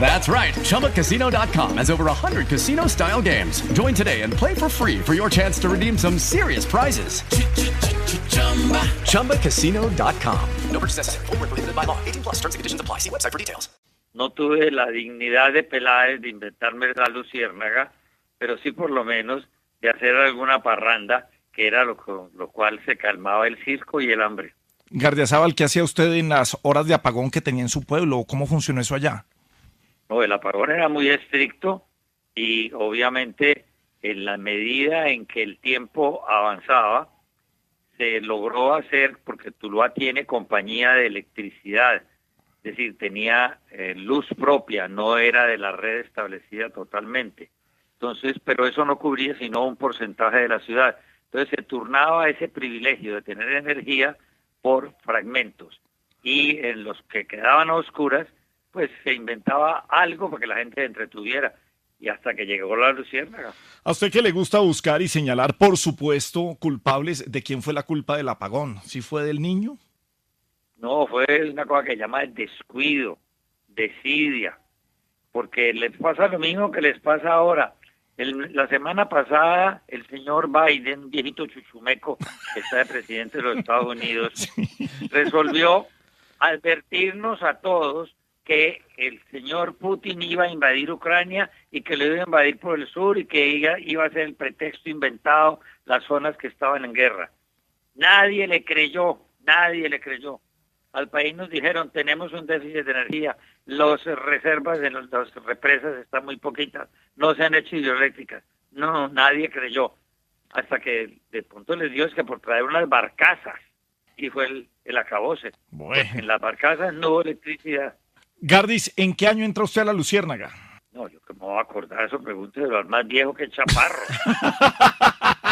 That's right. ChumbaCasino.com has over 100 casino style games. Join today and play for free for your chance to redeem some serious prizes. ChumbaCasino.com. No purchase necessary. Void where prohibited by law. 18 plus terms and conditions apply. See website for details. No tuve la dignidad de Peláez de inventarme la luciérnaga, pero sí por lo menos de hacer alguna parranda, que era lo, lo cual se calmaba el circo y el hambre. Gardiazabal, ¿qué hacía usted en las horas de apagón que tenía en su pueblo? ¿Cómo funcionó eso allá? No, el apagón era muy estricto y obviamente en la medida en que el tiempo avanzaba, se logró hacer, porque Tuluá tiene compañía de electricidad, es decir, tenía eh, luz propia, no era de la red establecida totalmente. Entonces, pero eso no cubría sino un porcentaje de la ciudad. Entonces se turnaba ese privilegio de tener energía por fragmentos. Y en los que quedaban a oscuras, pues se inventaba algo para que la gente se entretuviera. Y hasta que llegó la luciérnaga. A usted que le gusta buscar y señalar, por supuesto, culpables de quién fue la culpa del apagón. ¿Si fue del niño? No, fue una cosa que llama el descuido, desidia, porque les pasa lo mismo que les pasa ahora. El- la semana pasada, el señor Biden, viejito chuchumeco que está de presidente de los Estados Unidos, [LAUGHS] resolvió advertirnos a todos que el señor Putin iba a invadir Ucrania y que lo iba a invadir por el sur y que iba, iba a ser el pretexto inventado las zonas que estaban en guerra. Nadie le creyó, nadie le creyó. Al país nos dijeron, tenemos un déficit de energía, las reservas de los- las represas están muy poquitas, no se han hecho hidroeléctricas. No, nadie creyó. Hasta que de pronto les dio es que por traer unas barcazas, y fue el, el acabose. En las barcazas no hubo electricidad. Gardis, ¿en qué año entra usted a la Luciérnaga? No, yo que me voy a acordar eso, pregúntelo al más viejo que el chaparro. [LAUGHS]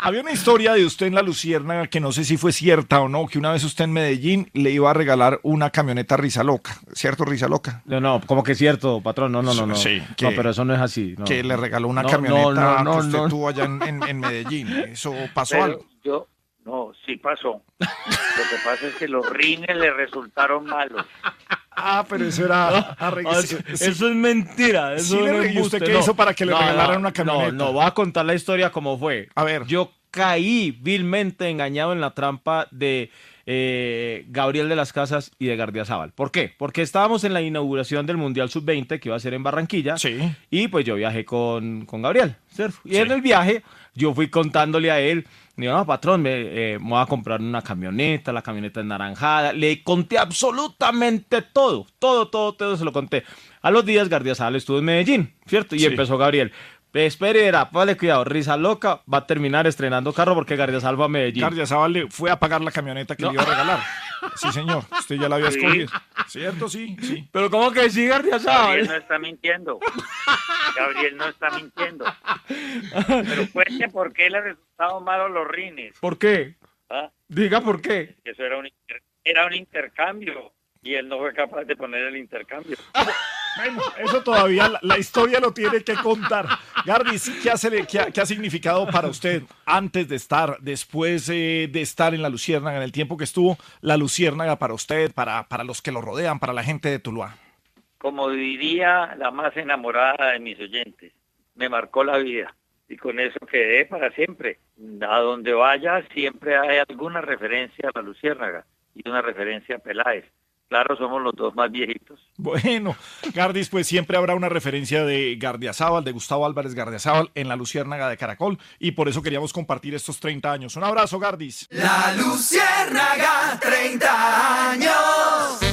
Había una historia de usted en la Luciérnaga que no sé si fue cierta o no, que una vez usted en Medellín le iba a regalar una camioneta Risa Loca, ¿cierto Risa Loca? No, no, como que es cierto, patrón. No, no, no, no. Sí, no, pero eso no es así. no. Que le regaló una No, camioneta no, no, que usted no. tuvo allá en, en- en Medellín. ¿Eso [LAUGHS] pasó Pero algo? Yo, no, sí pasó. Lo que pasa es que los rines le resultaron malos. Ah, pero eso era... Ah, eso, eso es mentira. Eso Sí le no ¿y usted qué no. hizo para que le No, regalaran una camioneta? No, no, voy a contar la historia como fue. A ver. Yo caí vilmente engañado en la trampa de eh, Gabriel de las Casas y de Gardiazabal. ¿Por qué? Porque estábamos en la inauguración del Mundial Sub-20 que iba a ser en Barranquilla. Y pues yo viajé con, con Gabriel. ¿cierto? Y en el viaje yo fui contándole a él. Digo, no, patrón, me, eh, me voy a comprar una camioneta, la camioneta es naranjada. Le conté absolutamente todo, todo, todo, todo se lo conté. A los días Gardiazabal estuvo en Medellín, ¿cierto? Y Sí. empezó Gabriel. Espere, verá, vale, cuidado, risa loca, va a terminar estrenando carro porque Gardiazabal va a Medellín. Gardiazabal le fue a pagar la camioneta que No. le iba a regalar. [LAUGHS] Sí, señor. Usted ya la había Sí. escogido. ¿Cierto? Sí, sí. Pero ¿cómo que sí, Gabriel Gardiazabal? no está mintiendo. Gabriel no está mintiendo. Pero cuente por qué le resultaron malos los rines. ¿Por qué? ¿ah? Diga por qué. Que eso era un, inter- era un intercambio y él no fue capaz de poner el intercambio. Bueno, eso todavía la, historia lo tiene que contar. Gardis, ¿qué, hace, qué, qué ha significado para usted antes de estar, después eh, de estar en la Luciérnaga, en el tiempo que estuvo la Luciérnaga para usted, para, para los que lo rodean, para la gente de Tuluá? Como diría la más enamorada de mis oyentes, me marcó la vida y con eso quedé para siempre. A donde vaya siempre hay alguna referencia a la Luciérnaga y una referencia a Peláez. Claro, somos los dos más viejitos. Bueno, Gardis, pues siempre habrá una referencia de Gardiazabal, de Gustavo Álvarez Gardiazabal en la Luciérnaga de Caracol y por eso queríamos compartir estos 30 años. Un abrazo, Gardis. La Luciérnaga, 30 años.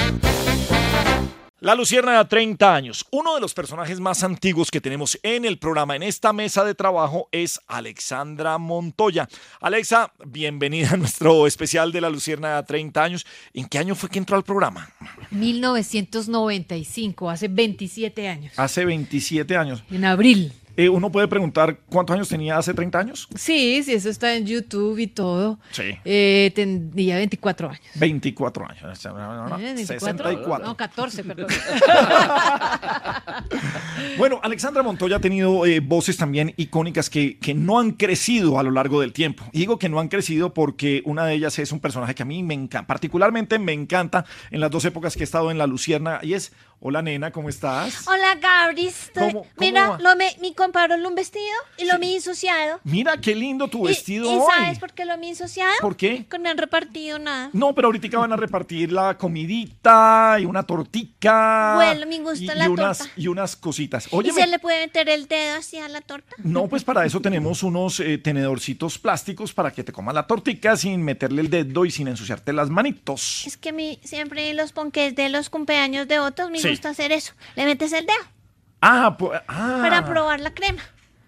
La Luciérnaga, 30 años. Uno de los personajes más antiguos que tenemos en el programa, en esta mesa de trabajo, es Alexandra Montoya. Alexa, bienvenida a nuestro especial de La Luciérnaga, 30 años. ¿En qué año fue que entró al programa? 1995, hace 27 años. Hace 27 años. En abril. Eh, uno puede preguntar cuántos años tenía hace 30 años. Sí, sí, eso está en YouTube y todo. Sí. Eh, tendría 24 años. 24 años. No, no, no, ¿Eh? 24? 64. No, 14, perdón. [LAUGHS] Bueno, Alexandra Montoya ha tenido eh, voces también icónicas que, que no han crecido a lo largo del tiempo. Y digo que no han crecido porque una de ellas es un personaje que a mí me encanta, particularmente me encanta en las dos épocas que he estado en La Lucierna y es, hola nena, ¿cómo estás? Hola, Gabris. ¿Cómo- cómo Mira, va? lo me, me compraron un vestido y lo me he asociado. Mira qué lindo tu ¿Y- vestido ¿Y, hoy. sabes por qué lo me he asociado? ¿Por qué? Que no me han repartido nada. No, pero ahorita van a repartir la comidita y una tortica. Bueno, me gusta y, la y unas, torta. Y unas cositas. ¿Y Oye, se le puede meter el dedo así a la torta? No, pues para eso tenemos unos eh, tenedorcitos plásticos para que te comas la tortica sin meterle el dedo y sin ensuciarte las manitos. Es que a mí siempre los ponques de los cumpleaños de otros me Sí. Gusta hacer eso. Le metes el dedo Ah, pu- ah. para probar la crema.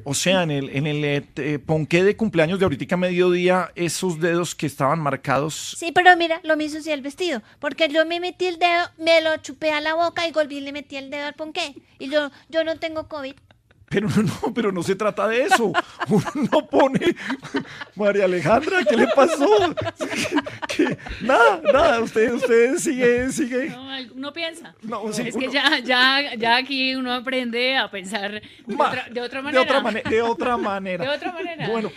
O sea, en el, en el eh, ponqué de cumpleaños de ahorita a mediodía, esos dedos que estaban marcados. Sí, pero mira, lo mismo hacía el vestido. Porque yo me metí el dedo, me lo chupé a la boca y volví y le metí el dedo al ponqué. Y yo, yo no tengo COVID. Pero no, pero no se trata de eso. Uno no pone. María Alejandra, ¿qué le pasó? ¿Qué? Nada, nada. Usted, usted sigue, sigue. No, uno piensa. No, sí, es uno- que ya, ya, ya aquí uno aprende a pensar de, Ma- otra, de otra De manera. otra, de otra manera. De otra manera. Bueno,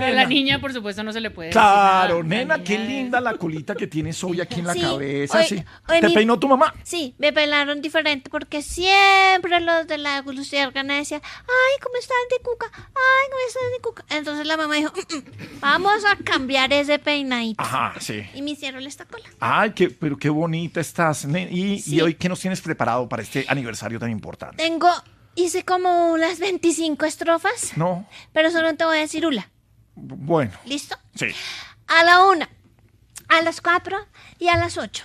A la niña, por supuesto, no se le puede decir Claro, nena, qué linda la colita que tienes hoy aquí en la Sí, cabeza. hoy- sí. hoy ¿Te mi- peinó tu mamá? Sí, me pelaron diferente porque siempre los de la luciérgana decían, ay, ¿cómo estás de cuca? Ay, ¿cómo estás de cuca? Entonces la mamá dijo, "Mm, mm, vamos a cambiar ese peinadito. Ajá, sí. Y me hicieron esta cola. Ay, qué, pero qué bonita estás. ne- Y, y hoy, ¿qué nos tienes preparado para este aniversario tan importante? Tengo, hice como las 25 estrofas, No, pero solo te voy a decir una. Bueno, ¿Listo? sí. A la una, a las cuatro y a las ocho.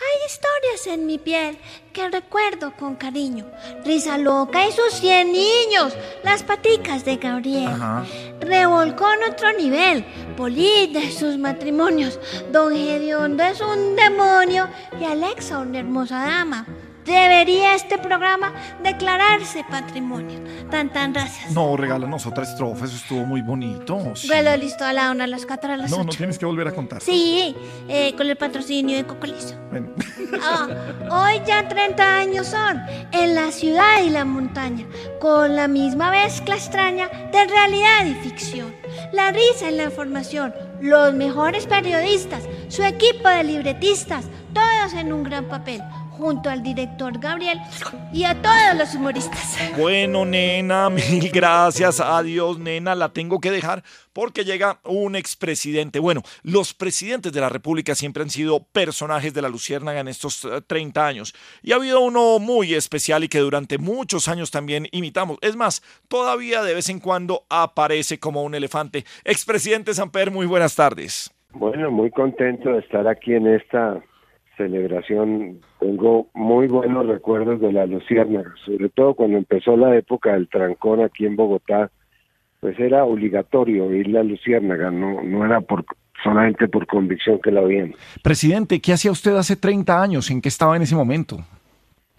Hay historias en mi piel que recuerdo con cariño. Risa loca y sus 100 niños. Las paticas de Gabriel. Revolcón otro nivel. Polita y sus matrimonios. Don Gediondo es un demonio. Y Alexa una hermosa dama. Debería este programa declararse patrimonio. Tan tan gracias. No, regálanos otra estrofa, eso estuvo muy bonito. sí. Bueno, listo, a la una, a las cuatro, a las No, no ocho. tienes que volver a contar. Sí, eh, con el patrocinio de Cocolizo. Ven. [LAUGHS] Ah, hoy ya 30 años son, en la ciudad y la montaña, con la misma mezcla extraña de realidad y ficción. La risa y la información, los mejores periodistas, su equipo de libretistas, todos en un gran papel, junto al director Gabriel y a todos los humoristas. Bueno, nena, [LAUGHS] mil gracias. Adiós, nena. La tengo que dejar porque llega un expresidente. Bueno, los presidentes de la República siempre han sido personajes de la Luciérnaga en estos eh, 30 años. Y ha habido uno muy especial y que durante muchos años también imitamos. Es más, todavía de vez en cuando aparece como un elefante. Expresidente Samper, muy buenas tardes. Bueno, muy contento de estar aquí en esta celebración. Tengo muy buenos recuerdos de la Luciérnaga, sobre todo cuando empezó la época del trancón aquí en Bogotá, pues era obligatorio ir la Luciérnaga, no, no era por solamente por convicción que la veían. Presidente, ¿qué hacía usted hace 30 años? ¿En qué estaba en ese momento?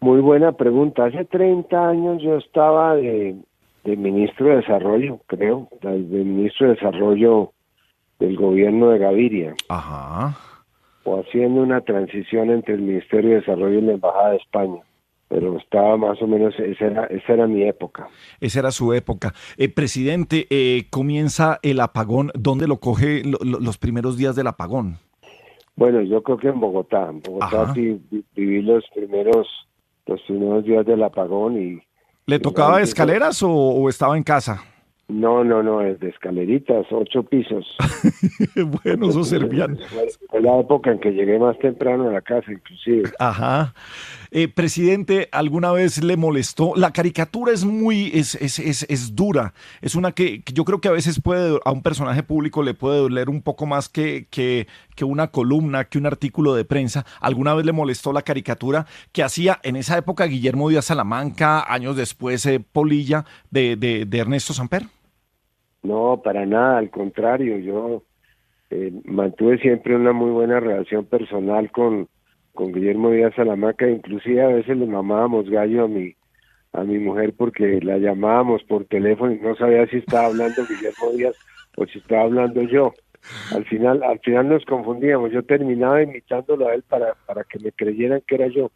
Muy buena pregunta. Hace 30 años yo estaba de, de ministro de Desarrollo, creo, de ministro de Desarrollo del gobierno de Gaviria. Ajá. O haciendo una transición entre el Ministerio de Desarrollo y la Embajada de España. Pero estaba más o menos, esa era, esa era mi época. Esa era su época. Eh, presidente, eh, comienza el apagón. ¿Dónde lo coge lo- lo- los primeros días del apagón? Bueno, yo creo que en Bogotá. En Bogotá vi- viví los primeros, los primeros días del apagón y ¿Le tocaba escaleras o, o estaba en casa? No, no, no, es de escaleritas, ocho pisos. [LAUGHS] bueno, eso servían. Fue, fue la época en que llegué más temprano a la casa, inclusive. Ajá. Eh, presidente, ¿alguna vez le molestó? La caricatura es muy, es, es, es, es dura. Es una que, que yo creo que a veces puede, a un personaje público le puede doler un poco más que, que, que una columna, que un artículo de prensa. ¿Alguna vez le molestó la caricatura que hacía en esa época Guillermo Díaz Salamanca, años después eh, Polilla, de, de, de Ernesto Samper? No, para nada, al contrario, yo eh, mantuve siempre una muy buena relación personal con, con Guillermo Díaz Salamanca, inclusive a veces le mamábamos gallo a mi, a mi mujer porque la llamábamos por teléfono y no sabía si estaba hablando Guillermo Díaz o si estaba hablando yo. Al final, al final nos confundíamos, yo terminaba imitándolo a él para, para que me creyeran que era yo.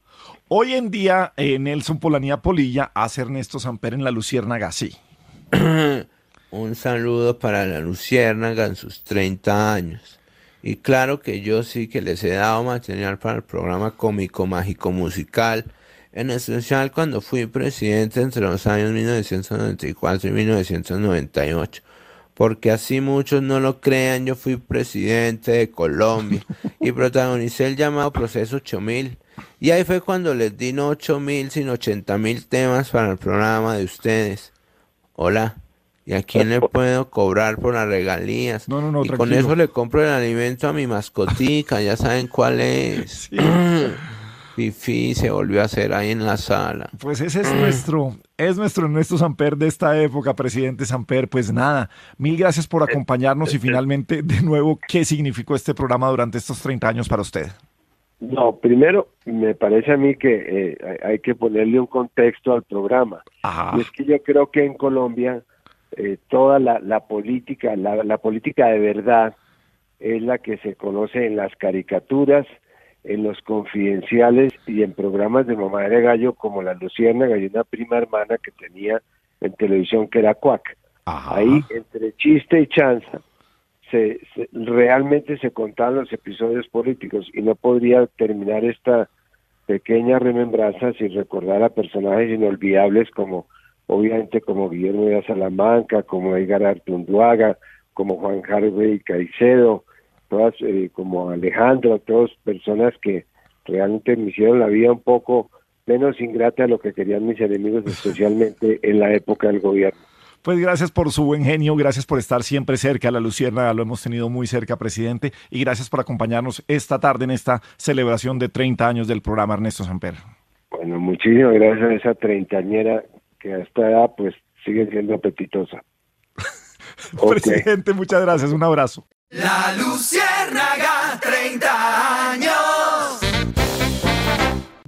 Hoy en día, eh, Nelson Polanía Polilla hace Ernesto Samper en La Luciérnaga, sí. [CLEARS THROAT] Un saludo para la Luciérnaga en sus 30 años. Y claro que yo sí que les he dado material para el programa cómico mágico musical, en especial cuando fui presidente entre los años 1994 y 1998. Porque así muchos no lo crean, yo fui presidente de Colombia y protagonicé el llamado proceso 8000. Y ahí fue cuando les di no 8000 sino 80.000 temas para el programa de ustedes. Hola. ¿Y a quién le puedo cobrar por las regalías? No, no, no, y con tranquilo. eso le compro el alimento a mi mascotica, ya saben cuál es. [LAUGHS] Fifi [CLEARS THROAT] se volvió a hacer ahí en la sala. Pues ese es nuestro, es nuestro Ernesto Samper de esta época, presidente Samper. Pues nada, mil gracias por acompañarnos y finalmente, de nuevo, ¿qué significó este programa durante estos 30 años para usted? No, primero, me parece a mí que eh, hay- hay que ponerle un contexto al programa. Y es que yo creo que en Colombia eh, toda la, la política, la, la política de verdad es la que se conoce en las caricaturas, en los confidenciales y en programas de Mamá de Gallo como La Luciérnaga y una prima hermana que tenía en televisión que era Cuac. Ahí, entre chiste y chanza, se, realmente se contaban los episodios políticos y no podría terminar esta pequeña remembranza sin recordar a personajes inolvidables como, obviamente, como Guillermo de Salamanca, como Edgar Artunduaga, como Juan Harvey Caicedo, todas, eh, como Alejandro, todas personas que realmente me hicieron la vida un poco menos ingrata de lo que querían mis enemigos, [LAUGHS] especialmente en la época del gobierno. Pues gracias por su buen genio, gracias por estar siempre cerca. La Lucierna lo hemos tenido muy cerca, presidente, y gracias por acompañarnos esta tarde en esta celebración de 30 años del programa Ernesto Samper. Bueno, muchísimas gracias a esa treintañera que a esta edad pues sigue siendo apetitosa. [LAUGHS] Presidente, muchas gracias, un abrazo. La Luciérnaga, 30 años.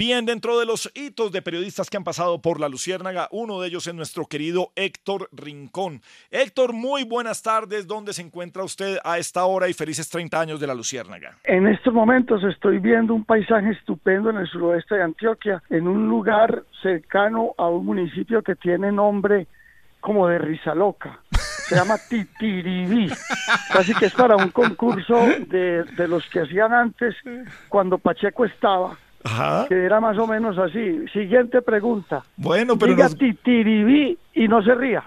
Bien, dentro de los hitos de periodistas que han pasado por la Luciérnaga, uno de ellos es nuestro querido Héctor Rincón. Héctor, muy buenas tardes. ¿Dónde se encuentra usted a esta hora y felices 30 años de la Luciérnaga? En estos momentos estoy viendo un paisaje estupendo en el suroeste de Antioquia, en un lugar cercano a un municipio que tiene nombre como de Rizaloca. Se llama Titiribí. Así que es para un concurso de los que hacían antes cuando Pacheco estaba que era más o menos así. Siguiente pregunta. Bueno, pero Diga titiribí y no se ría.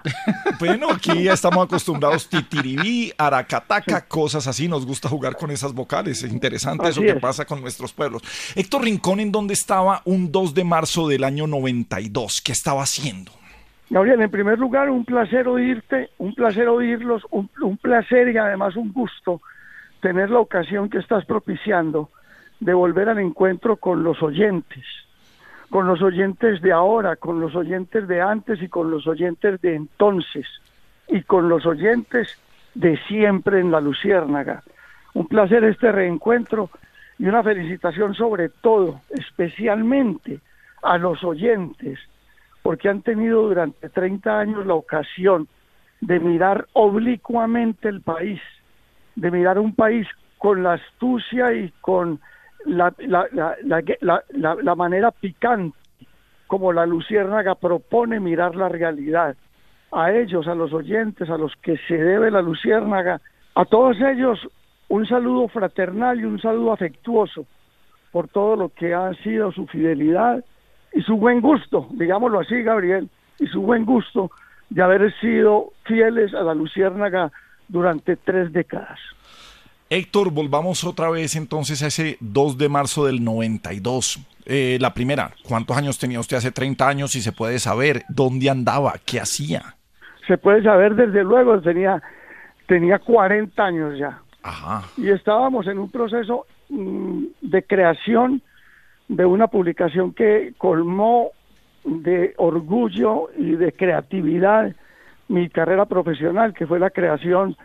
Bueno, aquí ya [LAUGHS] estamos acostumbrados titiribí, aracataca, cosas así. Nos gusta jugar con esas vocales. Es interesante eso que pasa con nuestros pueblos. Héctor Rincón, ¿en dónde estaba un 2 de marzo del año 92? ¿Qué estaba haciendo? Gabriel, en primer lugar, un placer oírte, un placer oírlos, un, un placer y además un gusto tener la ocasión que estás propiciando de volver al encuentro con los oyentes, con los oyentes de ahora, con los oyentes de antes y con los oyentes de entonces, y con los oyentes de siempre en la Luciérnaga. Un placer este reencuentro y una felicitación sobre todo, especialmente a los oyentes, porque han tenido durante 30 años la ocasión de mirar oblicuamente el país, de mirar un país con la astucia y con la, la, la, la, manera picante como la Luciérnaga propone mirar la realidad. A ellos, a los oyentes, a los que se debe la Luciérnaga, a todos ellos un saludo fraternal y un saludo afectuoso por todo lo que ha sido su fidelidad y su buen gusto, digámoslo así, Gabriel, y su buen gusto de haber sido fieles a la Luciérnaga durante tres décadas. Héctor, volvamos otra vez entonces a ese 2 de marzo del 92. Eh, la primera, ¿cuántos años tenía usted hace 30 años? Y se puede saber dónde andaba, qué hacía. Se puede saber desde luego, tenía, tenía 40 años ya. Ajá. Y estábamos en un proceso mm, de creación de una publicación que colmó de orgullo y de creatividad mi carrera profesional, que fue la creación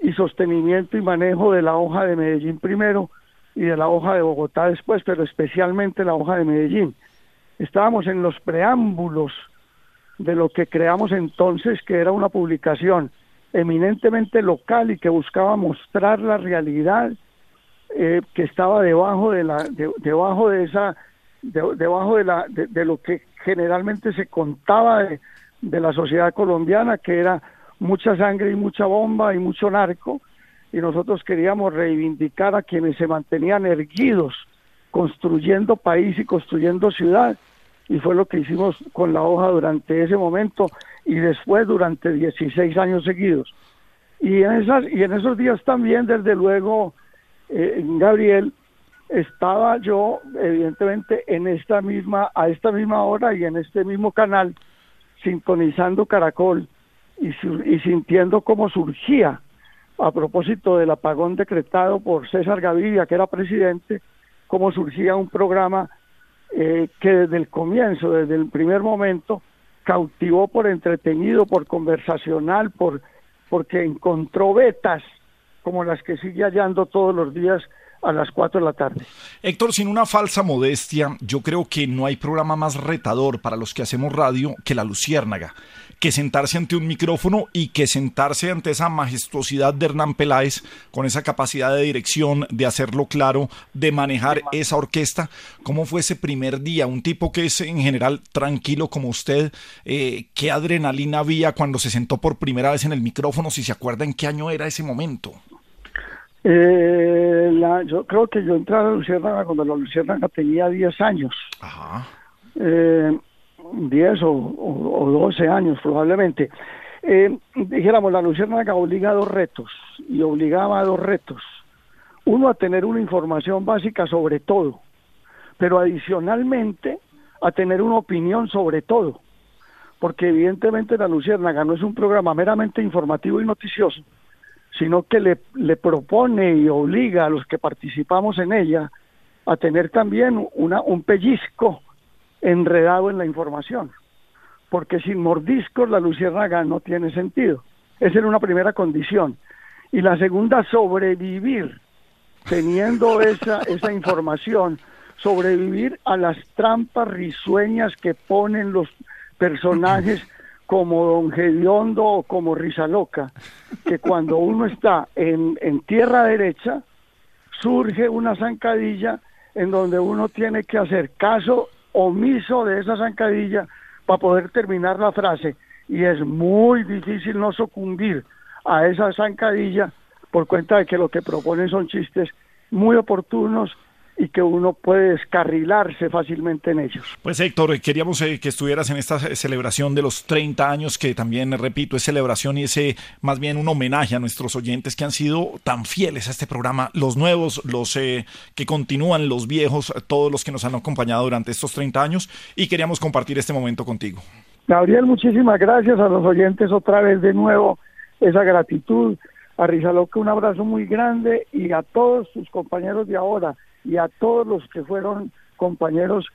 y sostenimiento y manejo de la hoja de Medellín primero y de la hoja de Bogotá después, pero especialmente la hoja de Medellín. Estábamos en los preámbulos de lo que creamos entonces, que era una publicación eminentemente local y que buscaba mostrar la realidad eh, que estaba debajo de la debajo de esa debajo de la de, lo que generalmente se contaba de, de la sociedad colombiana que era mucha sangre y mucha bomba y mucho narco, y nosotros queríamos reivindicar a quienes se mantenían erguidos, construyendo país y construyendo ciudad, y fue lo que hicimos con la hoja durante ese momento y después durante 16 años seguidos. Y en, esas, y en esos días también, desde luego, eh, Gabriel, estaba yo, evidentemente, en esta misma, a esta misma hora y en este mismo canal, sintonizando Caracol, y, sintiendo cómo surgía, a propósito del apagón decretado por César Gaviria, que era presidente, cómo surgía un programa eh, que desde el comienzo, desde el primer momento, cautivó por entretenido, por conversacional, por porque encontró vetas como las que sigue hallando todos los días a las 4 de la tarde. Héctor, sin una falsa modestia, yo creo que no hay programa más retador para los que hacemos radio que la Luciérnaga, que sentarse ante un micrófono y que sentarse ante esa majestuosidad de Hernán Peláez, con esa capacidad de dirección, de hacerlo claro, de manejar esa orquesta. ¿Cómo fue ese primer día? Un tipo que es en general tranquilo como usted, eh, ¿qué adrenalina había cuando se sentó por primera vez en el micrófono? Si se acuerda en qué año era ese momento. Eh, la, yo creo que yo entré a la Luciérnaga cuando la Luciérnaga tenía 10 años. Ajá. Eh, 10 o, o, o 12 años probablemente. Eh, dijéramos, la Luciérnaga obliga a dos retos y obligaba a dos retos. Uno, a tener una información básica sobre todo, pero adicionalmente a tener una opinión sobre todo, porque evidentemente la Luciérnaga no es un programa meramente informativo y noticioso, sino que le, le propone y obliga a los que participamos en ella a tener también una, un pellizco enredado en la información, porque sin mordiscos la luciérnaga no tiene sentido. Esa era una primera condición. Y la segunda, sobrevivir, teniendo esa, [LAUGHS] esa información, sobrevivir a las trampas risueñas que ponen los personajes [CLEARS THROAT] como Don Gediondo o como Rizaloca, que cuando uno está en, en tierra derecha, surge una zancadilla en donde uno tiene que hacer caso omiso de esa zancadilla para poder terminar la frase. Y es muy difícil no sucumbir a esa zancadilla por cuenta de que lo que proponen son chistes muy oportunos y que uno puede descarrilarse fácilmente en ellos. Pues Héctor, queríamos eh, que estuvieras en esta celebración de los 30 años, que también, repito, es celebración y ese más bien un homenaje a nuestros oyentes que han sido tan fieles a este programa, los nuevos, los eh, que continúan, los viejos, todos los que nos han acompañado durante estos 30 años y queríamos compartir este momento contigo. Gabriel, muchísimas gracias a los oyentes otra vez de nuevo, esa gratitud. A Rizaloca un abrazo muy grande y a todos sus compañeros de ahora y a todos los que fueron compañeros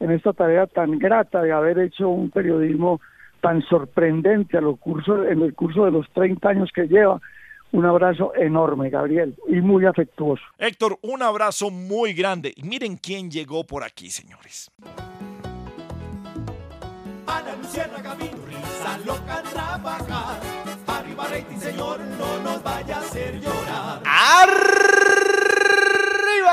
en esta tarea tan grata de haber hecho un periodismo tan sorprendente a lo curso, en el curso de los 30 años que lleva. Un abrazo enorme, Gabriel, y muy afectuoso. Héctor, un abrazo muy grande. Y miren quién llegó por aquí, señores. Ana Luciérnaga vino, risa loca a trabajar. Arriba rating, señor, no nos vaya a hacer llorar.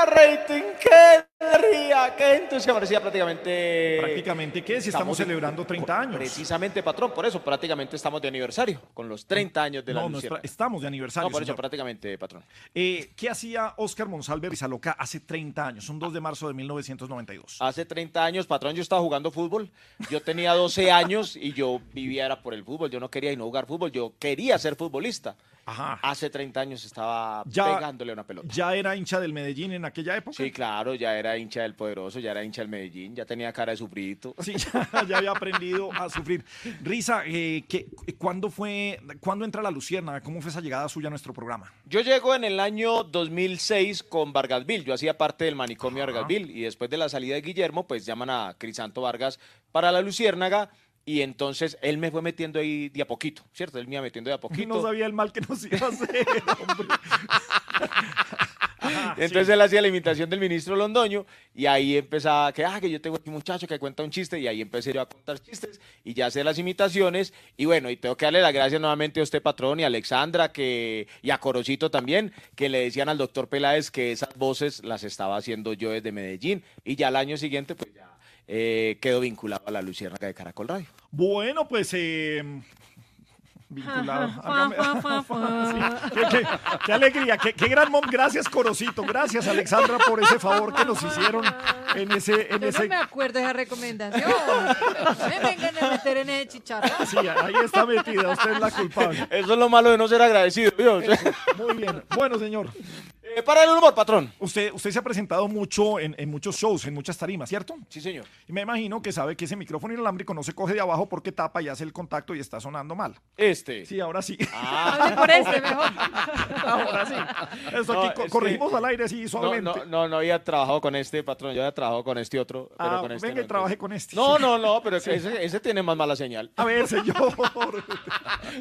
¡Arriba rating! ¡Qué energía! ¡Qué entusiasmo! Parecía prácticamente... Prácticamente, ¿qué? Si estamos, celebrando 30 años. Precisamente, patrón, por eso prácticamente estamos de aniversario, con los 30 años de la No, estamos de aniversario, No, por eso prácticamente, patrón. Eh, ¿Qué hacía Oscar Monsalve Rizaloca hace 30 años? Un 2 de marzo de 1992. Hace 30 años, patrón, yo estaba jugando fútbol. Yo tenía 12 años y yo vivía era por el fútbol. Yo no quería ir no jugar fútbol, yo quería ser futbolista. Ajá. Hace 30 años estaba Ya- pegándole una pelota. ¿Ya era hincha del Medellín en aquella época? Sí, claro, ya era hincha del Poderoso, ya era hincha del Medellín, ya tenía cara de sufrito. Sí, [LAUGHS] ya, ya había aprendido a sufrir. Risa, eh, ¿qué- ¿cuándo fue, cuándo entra la Lucierna? ¿Cómo fue esa llegada suya a nuestro programa? Yo llego en el año 2006 con Vargasville. Yo hacía parte del manicomio Vargasville y después de la salida de Guillermo, pues llaman a Crisanto Vargas para la Luciérnaga y entonces él me fue metiendo ahí de a poquito, ¿cierto? Él me iba metiendo de a [LAUGHS] poquito. No sabía el mal que nos iba a hacer, hombre. [LAUGHS] Ajá, Entonces sí. él hacía la imitación del ministro Londoño y ahí empezaba que, ah, que yo tengo aquí un muchacho que cuenta un chiste y ahí empecé yo a contar chistes y ya hacer las imitaciones y bueno, y tengo que darle las gracias nuevamente a usted, patrón, y a Alexandra que, y a Corocito también, que le decían al doctor Peláez que esas voces las estaba haciendo yo desde Medellín y ya al año siguiente pues ya eh, quedó vinculado a la Luciérnaga de Caracol Radio. Bueno, pues eh, vinculado. [LAUGHS] Sí, qué, qué- qué alegría, qué, qué gran mom. Gracias, Corocito. Gracias, Alexandra, por ese favor que nos hicieron en ese, en Yo ese no me acuerdo de esa recomendación. Me vengan a meter en ese chicharrón. Sí, ahí está metida, usted es la culpable. Eso es lo malo de no ser agradecido, ¿vio? Muy bien. Bueno, señor. Eh, para el humor, patrón. Usted, usted se ha presentado mucho en, en muchos shows, en muchas tarimas, ¿cierto? Sí, señor. Y me imagino que sabe que ese micrófono inalámbrico no se coge de abajo porque tapa y hace el contacto y está sonando mal. Este. Sí, ahora sí. [LAUGHS] Hable por este mejor. [LAUGHS] Ahora sí. Eso No, aquí co- es que- corregimos al aire, sí, No, suavemente. no, no, no había trabajado con este patrón, yo había trabajado con este otro. Pero Ah, con este venga y no, trabaje con este. No, no, no, [LAUGHS] pero ese, ese tiene más mala señal. A ver, señor.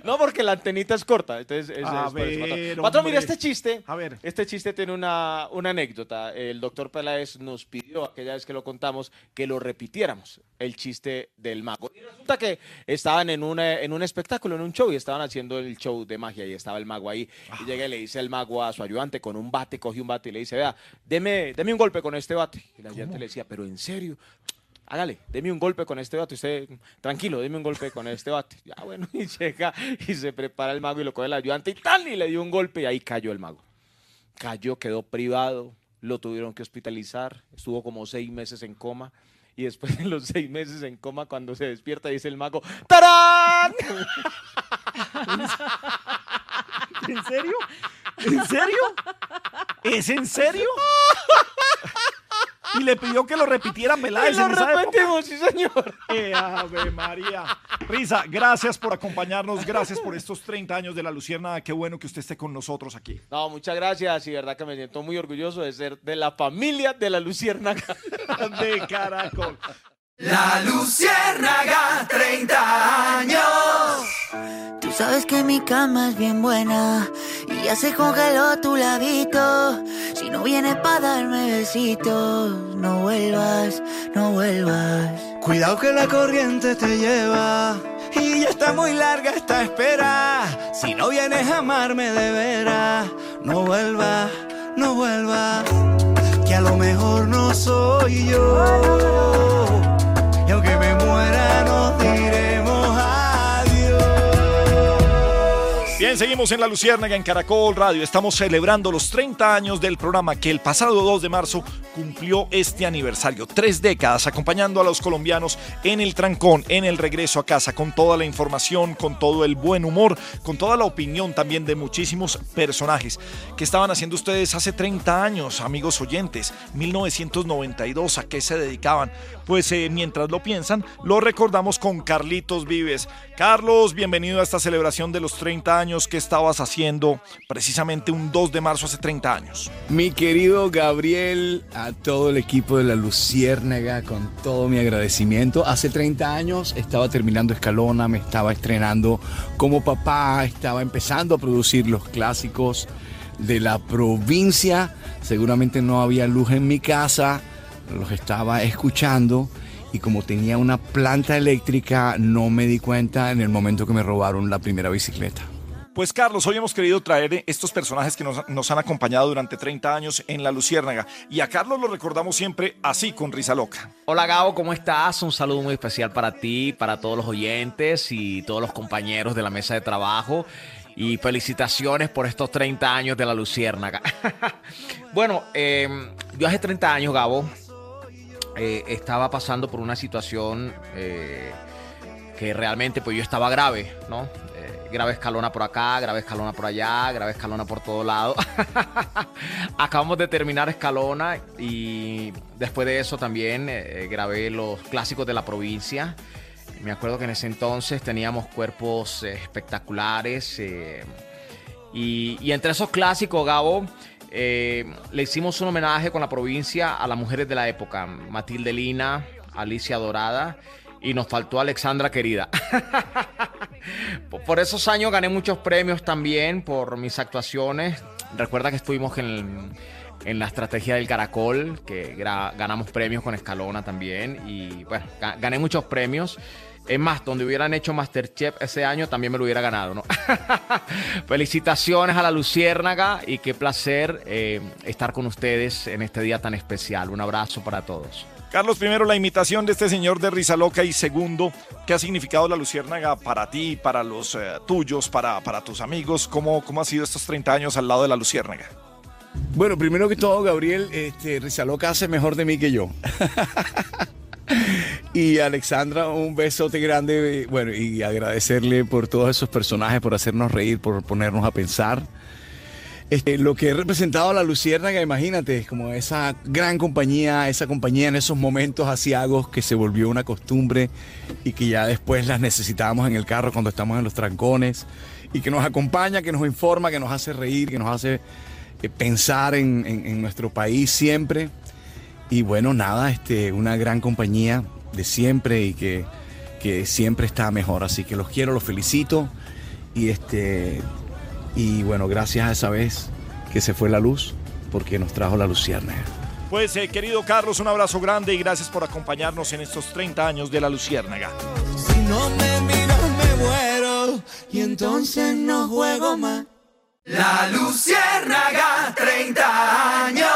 No, porque la antenita es corta. Entonces, es, A es patrón. ver, Patrón, mira este chiste. A ver. Este chiste chiste tiene una, una anécdota. El doctor Peláez nos pidió, aquella vez que lo contamos, que lo repitiéramos, el chiste del mago. Y resulta que estaban en, una, en un espectáculo, en un show, y estaban haciendo el show de magia, y estaba el mago ahí. Y llega y le dice el mago a su ayudante con un bate, coge un bate y le dice, vea, deme, deme un golpe con este bate. Y el ayudante le decía, pero en serio, hágale, deme un golpe con este bate. Usted, tranquilo, deme un golpe con este bate. Ya bueno, [LAUGHS] y llega y se prepara el mago y lo coge el ayudante y tal, y le dio un golpe y ahí cayó el mago. Cayó, quedó privado, lo tuvieron que hospitalizar, estuvo como seis meses en coma. Y después de los seis meses en coma, cuando se despierta, dice el mago, ¡Tarán! [LAUGHS] ¿En serio? ¿En serio? ¿Es en serio? [LAUGHS] Y le pidió que lo repitieran Peláez lo esa época. repetimos, sí, señor. Eh, Ave María. Risa, gracias por acompañarnos, gracias por estos 30 años de la Lucierna. Qué bueno que usted esté con nosotros aquí. No, muchas gracias y verdad que me siento muy orgulloso de ser de la familia de la Luciérnaga. [LAUGHS] de Caracol. La Luciérnaga, 30 años. Tú sabes que mi cama es bien buena y ya se congeló tu labito. Si no vienes para darme besitos, no vuelvas, no vuelvas. Cuidado que la corriente te lleva. Y ya está muy larga esta espera. Si no vienes a amarme de veras, no vuelvas, no vuelvas. Que a lo mejor no soy yo. Y aunque me muera, nos Bien, seguimos en La Luciérnaga en Caracol Radio. Estamos celebrando los 30 años del programa que el pasado 2 de marzo cumplió este aniversario. Tres décadas acompañando a los colombianos en el trancón, en el regreso a casa, con toda la información, con todo el buen humor, con toda la opinión también de muchísimos personajes que estaban haciendo ustedes hace 30 años, amigos oyentes. 1992, ¿a qué se dedicaban? Pues eh, mientras lo piensan, lo recordamos con Carlitos Vives. Carlos, bienvenido a esta celebración de los 30 años que estabas haciendo precisamente un 2 de marzo hace 30 años. Mi querido Gabriel, a todo el equipo de la Luciérnaga, con todo mi agradecimiento. Hace 30 años estaba terminando Escalona, me estaba estrenando como papá, estaba empezando a producir los clásicos de la provincia. Seguramente no había luz en mi casa, los estaba escuchando y como tenía una planta eléctrica no me di cuenta en el momento que me robaron la primera bicicleta. Pues Carlos, hoy hemos querido traer estos personajes que nos, han acompañado durante 30 años en La Luciérnaga. Y a Carlos lo recordamos siempre así, con risa loca. Hola Gabo, ¿cómo estás? Un saludo muy especial para ti, para todos los oyentes y todos los compañeros de la mesa de trabajo. Y felicitaciones por estos 30 años de La Luciérnaga. [LAUGHS] bueno, eh, yo hace 30 años, Gabo, eh, estaba pasando por una situación eh, que realmente pues yo estaba grave, ¿no? Eh, grave escalona por acá, grave escalona por allá, grave escalona por todo lado. [LAUGHS] Acabamos de terminar escalona y después de eso también eh, grabé los clásicos de la provincia. Me acuerdo que en ese entonces teníamos cuerpos eh, espectaculares. eh, y, y entre esos clásicos, Gabo, eh, le hicimos un homenaje con la provincia a las mujeres de la época. Matilde Lina, Alicia Dorada y nos faltó Alexandra Querida. Por- esos años gané muchos premios también por mis actuaciones. Recuerda que estuvimos en, en la estrategia del Caracol, que ganamos premios con Escalona también. Y bueno, ga- gané muchos premios. Es más, donde hubieran hecho Masterchef ese año también me lo hubiera ganado, ¿no? [LAUGHS] Felicitaciones a la Luciérnaga y qué placer eh, estar con ustedes en este día tan especial. Un abrazo para todos. Carlos, primero la imitación de este señor de risa loca y segundo, ¿qué ha significado la Luciérnaga para ti, para los eh, tuyos, para, para tus amigos? ¿Cómo, ¿Cómo ha sido estos 30 años al lado de la Luciérnaga? Bueno, primero que todo, Gabriel, este, Rizaloca hace mejor de mí que yo. [LAUGHS] y Alexandra, un besote grande, bueno, y agradecerle por todos esos personajes, por hacernos reír, por ponernos a pensar. Este, lo que he representado a la Luciérnaga, imagínate, como esa gran compañía, esa compañía en esos momentos asiagos que se volvió una costumbre y que ya después las necesitábamos en el carro cuando estamos en los trancones y que nos acompaña, que nos informa, que nos hace reír, que nos hace eh, pensar en, en- en nuestro país siempre. Y bueno, nada, este, una gran compañía de siempre y que, que siempre está mejor. Así que los quiero, los felicito. Y este y bueno, gracias a esa vez que se fue la luz, porque nos trajo la luciérnaga. Pues eh, querido Carlos, un abrazo grande y gracias por acompañarnos en estos 30 años de la Luciérnaga. Si no me miras me muero y entonces no juego más. La Luciérnaga, 30 años.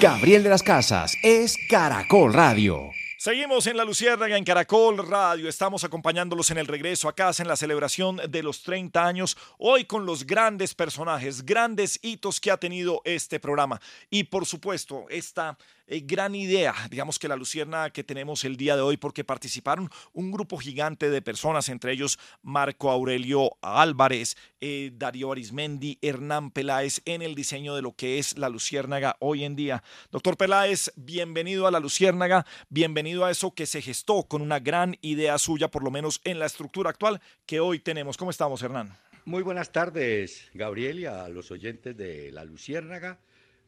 Gabriel de las Casas es Caracol Radio. Seguimos en la Luciérnaga en Caracol Radio. Estamos acompañándolos en el regreso a casa en la celebración de los 30 años. Hoy con los grandes personajes, grandes hitos que ha tenido este programa. Y por supuesto, esta eh, gran idea, digamos que la lucierna que tenemos el día de hoy, porque participaron un grupo gigante de personas, entre ellos Marco Aurelio Álvarez, eh, Darío Arismendi, Hernán Peláez, en el diseño de lo que es la luciérnaga hoy en día. Doctor Peláez, bienvenido a la luciérnaga, bienvenido a eso que se gestó con una gran idea suya, por lo menos en la estructura actual que hoy tenemos. ¿Cómo estamos, Hernán? Muy buenas tardes, Gabriel, y a los oyentes de La Luciérnaga.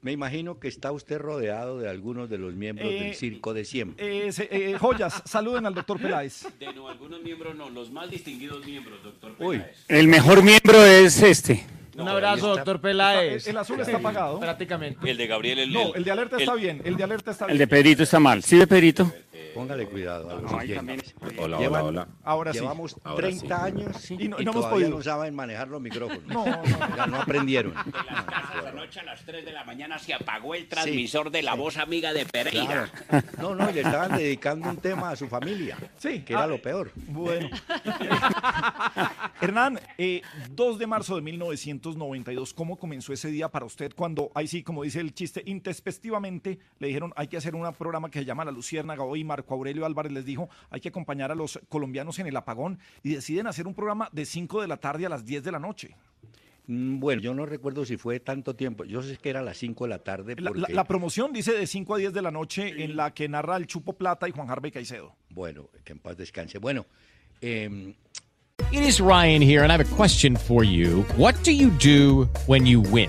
Me imagino que está usted rodeado de algunos de los miembros Eh, del circo de siempre. Eh, se- eh, joyas, saluden al doctor Peláez. De no, algunos miembros no, los más distinguidos miembros, doctor Uy. Peláez. El mejor miembro es este. Un abrazo, doctor Peláez. El azul está apagado. Prácticamente. El de Gabriel, el No, el de alerta está bien, el de alerta está bien. El de Pedrito está mal. ¿Sí de Pedrito? Póngale cuidado a los No, ahí oyentes. también. Hola, hola, hola. Ahora sí. Llevamos Ahora 30 sí. años Y y, no- y no hemos podido. no saben manejar los micrófonos. No, Ya no aprendieron. Esta noche a las 3 de la mañana se apagó el transmisor de la voz amiga de Pereira. Claro. No, no, y le estaban dedicando un tema a su familia. Sí. Que era Ah, lo peor. Bueno. [LAUGHS] Hernán, eh, 2 de marzo de 1992, ¿cómo comenzó ese día para usted cuando, ahí sí, como dice el chiste, intespectivamente le dijeron hay que hacer un programa que se llama La Luciérnaga hoy, Marco Aurelio Álvarez les dijo hay que acompañar a los colombianos en el apagón y deciden hacer un programa de 5 de la tarde a las 10 de la noche. Mm, Bueno, yo no recuerdo si fue tanto tiempo. Yo sé que era a las 5 de la tarde. La, Porque, la- la promoción dice de 5 a 10 de la noche en la que narra el Chupo Plata y Juan Harvey Caicedo. Bueno, que en paz descanse. Bueno, em, It is Ryan here, and I have a question for you. What do you do when you win?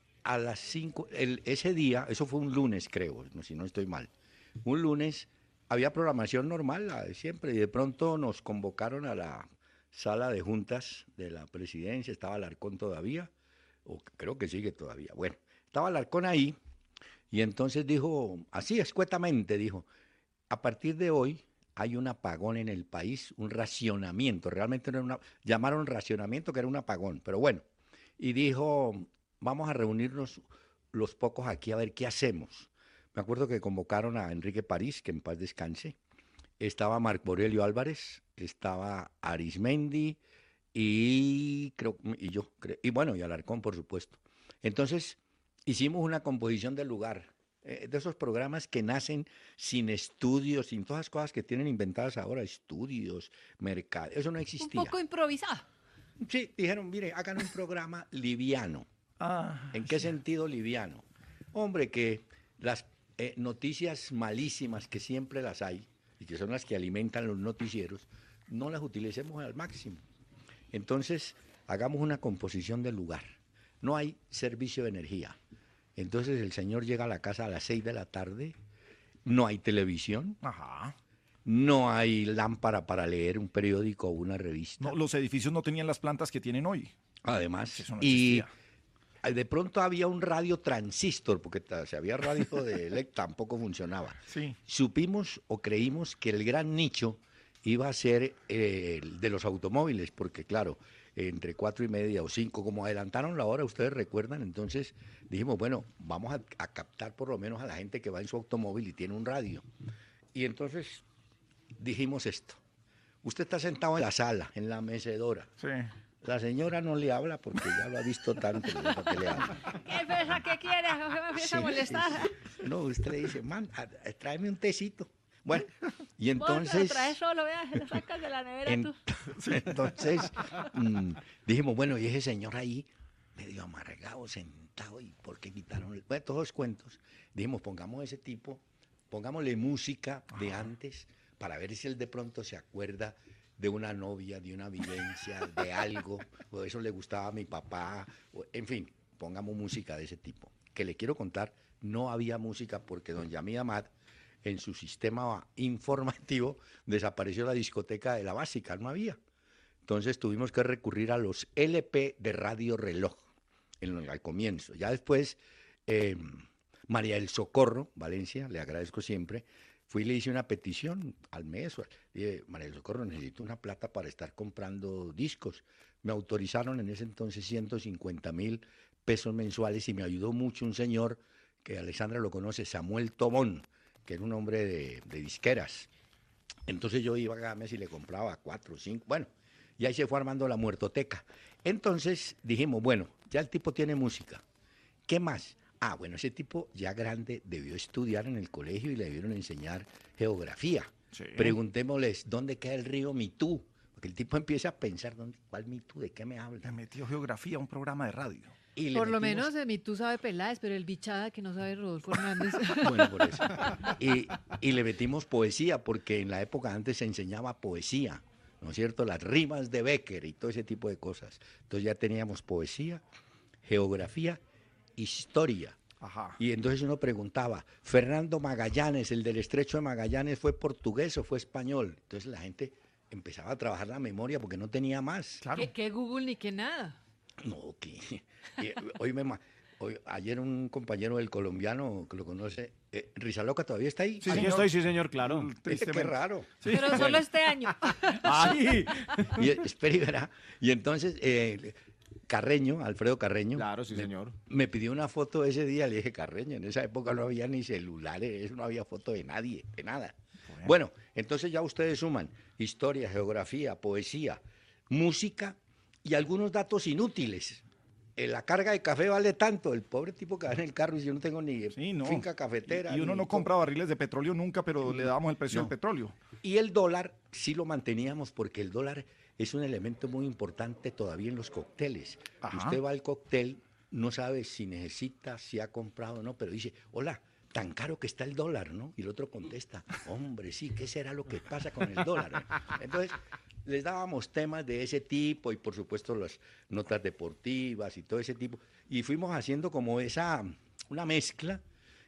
A las 5, ese día, eso fue un lunes creo, si no estoy mal, un lunes había programación normal, la de siempre, y de pronto nos convocaron a la sala de juntas de la presidencia, estaba Alarcón todavía, o creo que sigue todavía, bueno, estaba Alarcón ahí, y entonces dijo, así escuetamente, dijo, a partir de hoy hay un apagón en el país, un racionamiento, realmente no era una, llamaron racionamiento que era un apagón, pero bueno, y dijo, vamos a reunirnos los pocos aquí a ver qué hacemos. Me acuerdo que convocaron a Enrique París, que en paz descanse, estaba Marco Aurelio Álvarez, estaba Arismendi y creo y yo creo, y bueno, y Alarcón por supuesto. Entonces, hicimos una composición del lugar, eh, de esos programas que nacen sin estudios, sin todas las cosas que tienen inventadas ahora, estudios, mercado, eso no Un existía. poco improvisado. Sí, dijeron, mire, hagan un programa liviano. ¿En qué sentido liviano? Hombre, que las eh, noticias malísimas que siempre las hay y que son las que alimentan los noticieros, no las utilicemos al máximo. Entonces, hagamos una composición del lugar. No hay servicio de energía. Entonces el señor llega a la casa a las 6 de la tarde, no hay televisión, Ajá. no hay lámpara para leer un periódico o una revista. No, los edificios no tenían las plantas que tienen hoy. Además, Eso no y existía. De pronto había un radio transistor, porque si había radio [LAUGHS] de elec tampoco funcionaba. Sí. Supimos o creímos que el gran nicho iba a ser eh, el de los automóviles, porque claro, entre cuatro y media o cinco, como adelantaron la hora, ustedes recuerdan, entonces dijimos, bueno, vamos a, a captar por lo menos a la gente que va en su automóvil y tiene un radio. Y entonces dijimos esto. Usted está sentado en la sala, en la mecedora. Sí. La señora no le habla porque ya lo ha visto tanto. qué le habla. ¿Qué pesa? ¿Qué quieres? Me empieza Sí, a molestar. sí, sí. No, usted le dice, man, a- tráeme un tecito. Bueno, y te lo entonces... traes solo, veas, lo sacas de la nevera En- tú. [LAUGHS] Entonces, mm, dijimos, bueno, y ese señor ahí, medio amargado, sentado, ¿y por qué quitaron? el-?" Bueno, todos los cuentos. Dijimos, pongamos ese tipo, pongámosle música de antes, para ver si él de pronto se acuerda de una novia, de una vivencia, de algo, o eso le gustaba a mi papá, en fin, pongamos música de ese tipo. Que le quiero contar, no había música porque don Yamid Amad, en su sistema informativo, desapareció la discoteca de la básica, no había. Entonces tuvimos que recurrir a los LP de Radio Reloj en al comienzo. Ya después, eh, María del Socorro, Valencia, le agradezco siempre, fui y le hice una petición al mes. Dije, María del Socorro, necesito una plata para estar comprando discos. Me autorizaron en ese entonces 150 mil pesos mensuales y me ayudó mucho un señor que Alessandra lo conoce, Samuel Tobón, que era un hombre de, de disqueras. Entonces yo iba cada mes y le compraba cuatro, cinco, bueno, y ahí se fue armando la muertoteca. Entonces dijimos, bueno, ya el tipo tiene música. ¿Qué más? Ah, bueno, ese tipo ya grande debió estudiar en el colegio y le debieron enseñar geografía. Preguntémosles, ¿dónde queda el río Mitú? Porque el tipo empieza a pensar, ¿dónde, ¿cuál Mitú? ¿De qué me habla? Le metió geografía a un programa de radio. Y Por lo menos de mí tú sabes Peláez, pero el bichada que no sabe Rodolfo [LAUGHS] Hernández. Bueno, por eso. Y, y le metimos poesía, porque en la época antes se enseñaba poesía, ¿no es cierto? Las rimas de Becker y todo ese tipo de cosas. Entonces ya teníamos poesía, geografía, historia. Ajá. Y entonces uno preguntaba, Fernando Magallanes, el del estrecho de Magallanes, ¿fue portugués o fue español? Entonces la gente empezaba a trabajar la memoria porque no tenía más. ¿Qué, qué Google ni qué nada? No, que hoy me hoy- ayer un compañero del colombiano que lo conoce, eh, Rizaloca todavía está ahí. Sí, aquí estoy, sí, señor, claro. Dice, qué raro. Pero solo este año. [LAUGHS] Ay. [LAUGHS] Y, espera y verá. Y entonces, eh, Carreño, Alfredo Carreño. Claro, sí, me- señor. Me pidió una foto ese día, le dije, Carreño, en esa época no había ni celulares, no había foto de nadie, de nada. Bueno, entonces ya ustedes suman historia, geografía, poesía, música y algunos datos inútiles. Eh, La carga de café vale tanto, el pobre tipo que va en el carro y yo no tengo ni no. finca cafetera. Y uno no compra barriles de petróleo nunca, pero le dábamos el precio No. del petróleo. Y el dólar sí lo manteníamos porque el dólar es un elemento muy importante todavía en los cócteles. Ajá. Usted va al cóctel, no sabe si necesita, si ha comprado o no, pero dice, hola, tan caro que está el dólar, ¿no? Y el otro contesta, hombre, sí, ¿qué será lo que pasa con el dólar? Entonces, les dábamos temas de ese tipo y por supuesto las notas deportivas y todo ese tipo. Y fuimos haciendo como esa, una mezcla,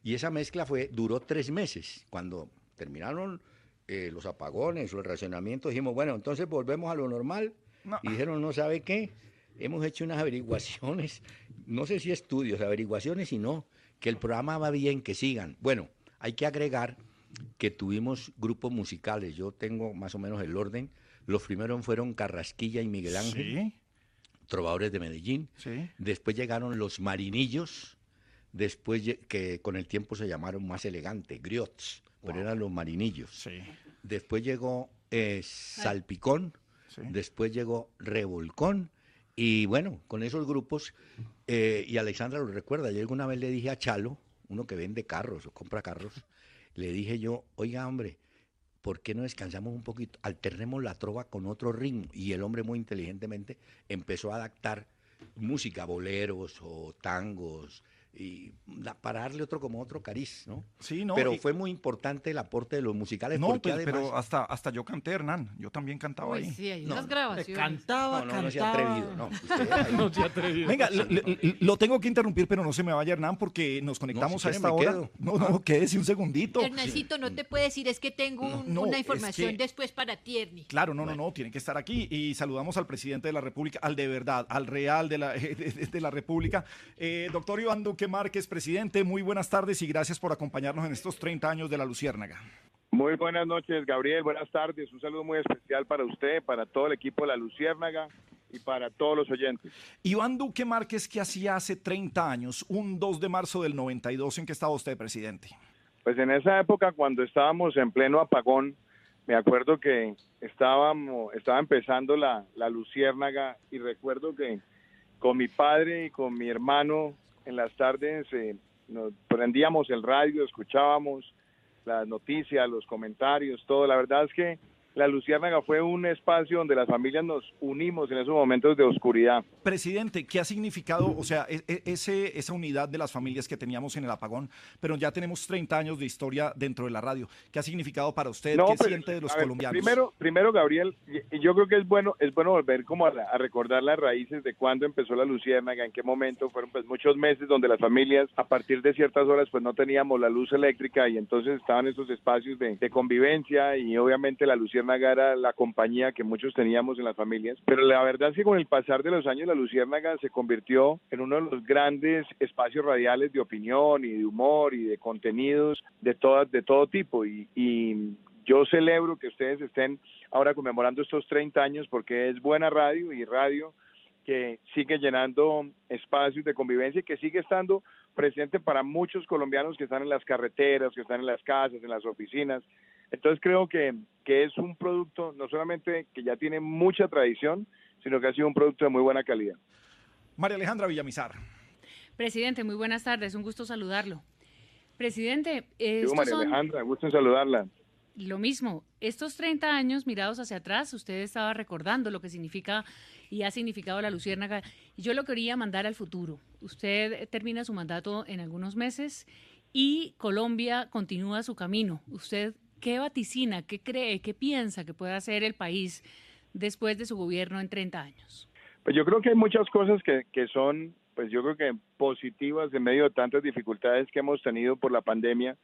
y esa mezcla fue, duró tres meses. Cuando terminaron eh, los apagones o el racionamiento, dijimos, bueno, entonces volvemos a lo normal. Y dijeron, no sabe qué, hemos hecho unas averiguaciones, no sé si estudios, averiguaciones y no, que el programa va bien, que sigan. Bueno, hay que agregar que tuvimos grupos musicales, yo tengo más o menos el orden. Los primeros fueron Carrasquilla y Miguel Ángel, trovadores de Medellín. Sí. Después llegaron los Marinillos, después que con el tiempo se llamaron más elegante, Griots, pero eran los Marinillos. Después llegó eh, Salpicón, después llegó Revolcón, y bueno, con esos grupos, eh, y Alexandra lo recuerda, yo alguna vez le dije a Chalo, uno que vende carros o compra carros, le dije yo, oiga hombre, ¿por qué no descansamos un poquito? Alternemos la trova con otro ritmo. Y el hombre muy inteligentemente empezó a adaptar música, boleros o tangos, y da- para darle otro como otro cariz, ¿no? Sí, no, Pero y- fue muy importante el aporte de los musicales No, porque pues, además... pero hasta, hasta yo canté, Hernán. Yo también cantaba Uy, ahí. sí, hay No, unas grabaciones. Cantaba, no, no, no se ha atrevido, no. [LAUGHS] Ahí- No se ha atrevido. Venga, lo, lo- lo tengo que interrumpir, pero no se me vaya, Hernán, porque nos conectamos si a esta hora. quedo. No, no, quédese un segundito. Hernancito, no te puedes ir, es que tengo un- no, una es información que- después para Tierni. Claro, no, no, no, tiene que estar aquí. Y saludamos al presidente de la República, al de verdad, al real de la, [LAUGHS] de, de- de la República. Eh, doctor Iván Duque Márquez, presidente, muy buenas tardes y gracias por acompañarnos en estos 30 años de la Luciérnaga. Muy buenas noches, Gabriel. Buenas tardes. Un saludo muy especial para usted, para todo el equipo de la Luciérnaga y para todos los oyentes. Iván Duque Márquez, ¿qué hacía hace 30 años, un 2 de marzo del 92? ¿En qué estaba usted, presidente? Pues en esa época, cuando estábamos en pleno apagón, me acuerdo que estábamos, estaba empezando la, la Luciérnaga y recuerdo que con mi padre y con mi hermano en las tardes eh, nos prendíamos el radio, escuchábamos las noticias, los comentarios, todo. La verdad es que la Luciérnaga fue un espacio donde las familias nos unimos en esos momentos de oscuridad. Presidente, ¿qué ha significado, o sea, e- e- ese, esa unidad de las familias que teníamos en el apagón, pero ya tenemos 30 años de historia dentro de la radio? ¿Qué ha significado para usted? No, ¿Qué siente de los ver, colombianos? Primero, primero Gabriel, yo creo que es bueno, es bueno volver como a, la- a recordar las raíces de cuándo empezó la Luciérnaga, en qué momento, fueron pues muchos meses donde las familias a partir de ciertas horas pues no teníamos la luz eléctrica y entonces estaban esos espacios de, de convivencia y obviamente la Luciérnaga era la compañía que muchos teníamos en las familias, pero la verdad es que con el pasar de los años la Luciérnaga se convirtió en uno de los grandes espacios radiales de opinión y de humor y de contenidos de todas de todo tipo y, y yo celebro que ustedes estén ahora conmemorando estos 30 años porque es buena radio y radio que sigue llenando espacios de convivencia y que sigue estando presente para muchos colombianos que están en las carreteras, que están en las casas, en las oficinas. Entonces creo que, que es un producto no solamente que ya tiene mucha tradición, sino que ha sido un producto de muy buena calidad. María Alejandra Villamizar. Presidente, muy buenas tardes, un gusto saludarlo. Presidente, eh, Digo, María son Alejandra, gusto en saludarla. lo mismo. Estos 30 años mirados hacia atrás, usted estaba recordando lo que significa y ha significado la Luciérnaga. Yo lo quería mandar al futuro. Usted termina su mandato en algunos meses y Colombia continúa su camino. ¿Usted qué vaticina, qué cree, qué piensa que puede hacer el país después de su gobierno en 30 años? Pues yo creo que hay muchas cosas que, que son, pues yo creo que positivas en medio de tantas dificultades que hemos tenido por la pandemia.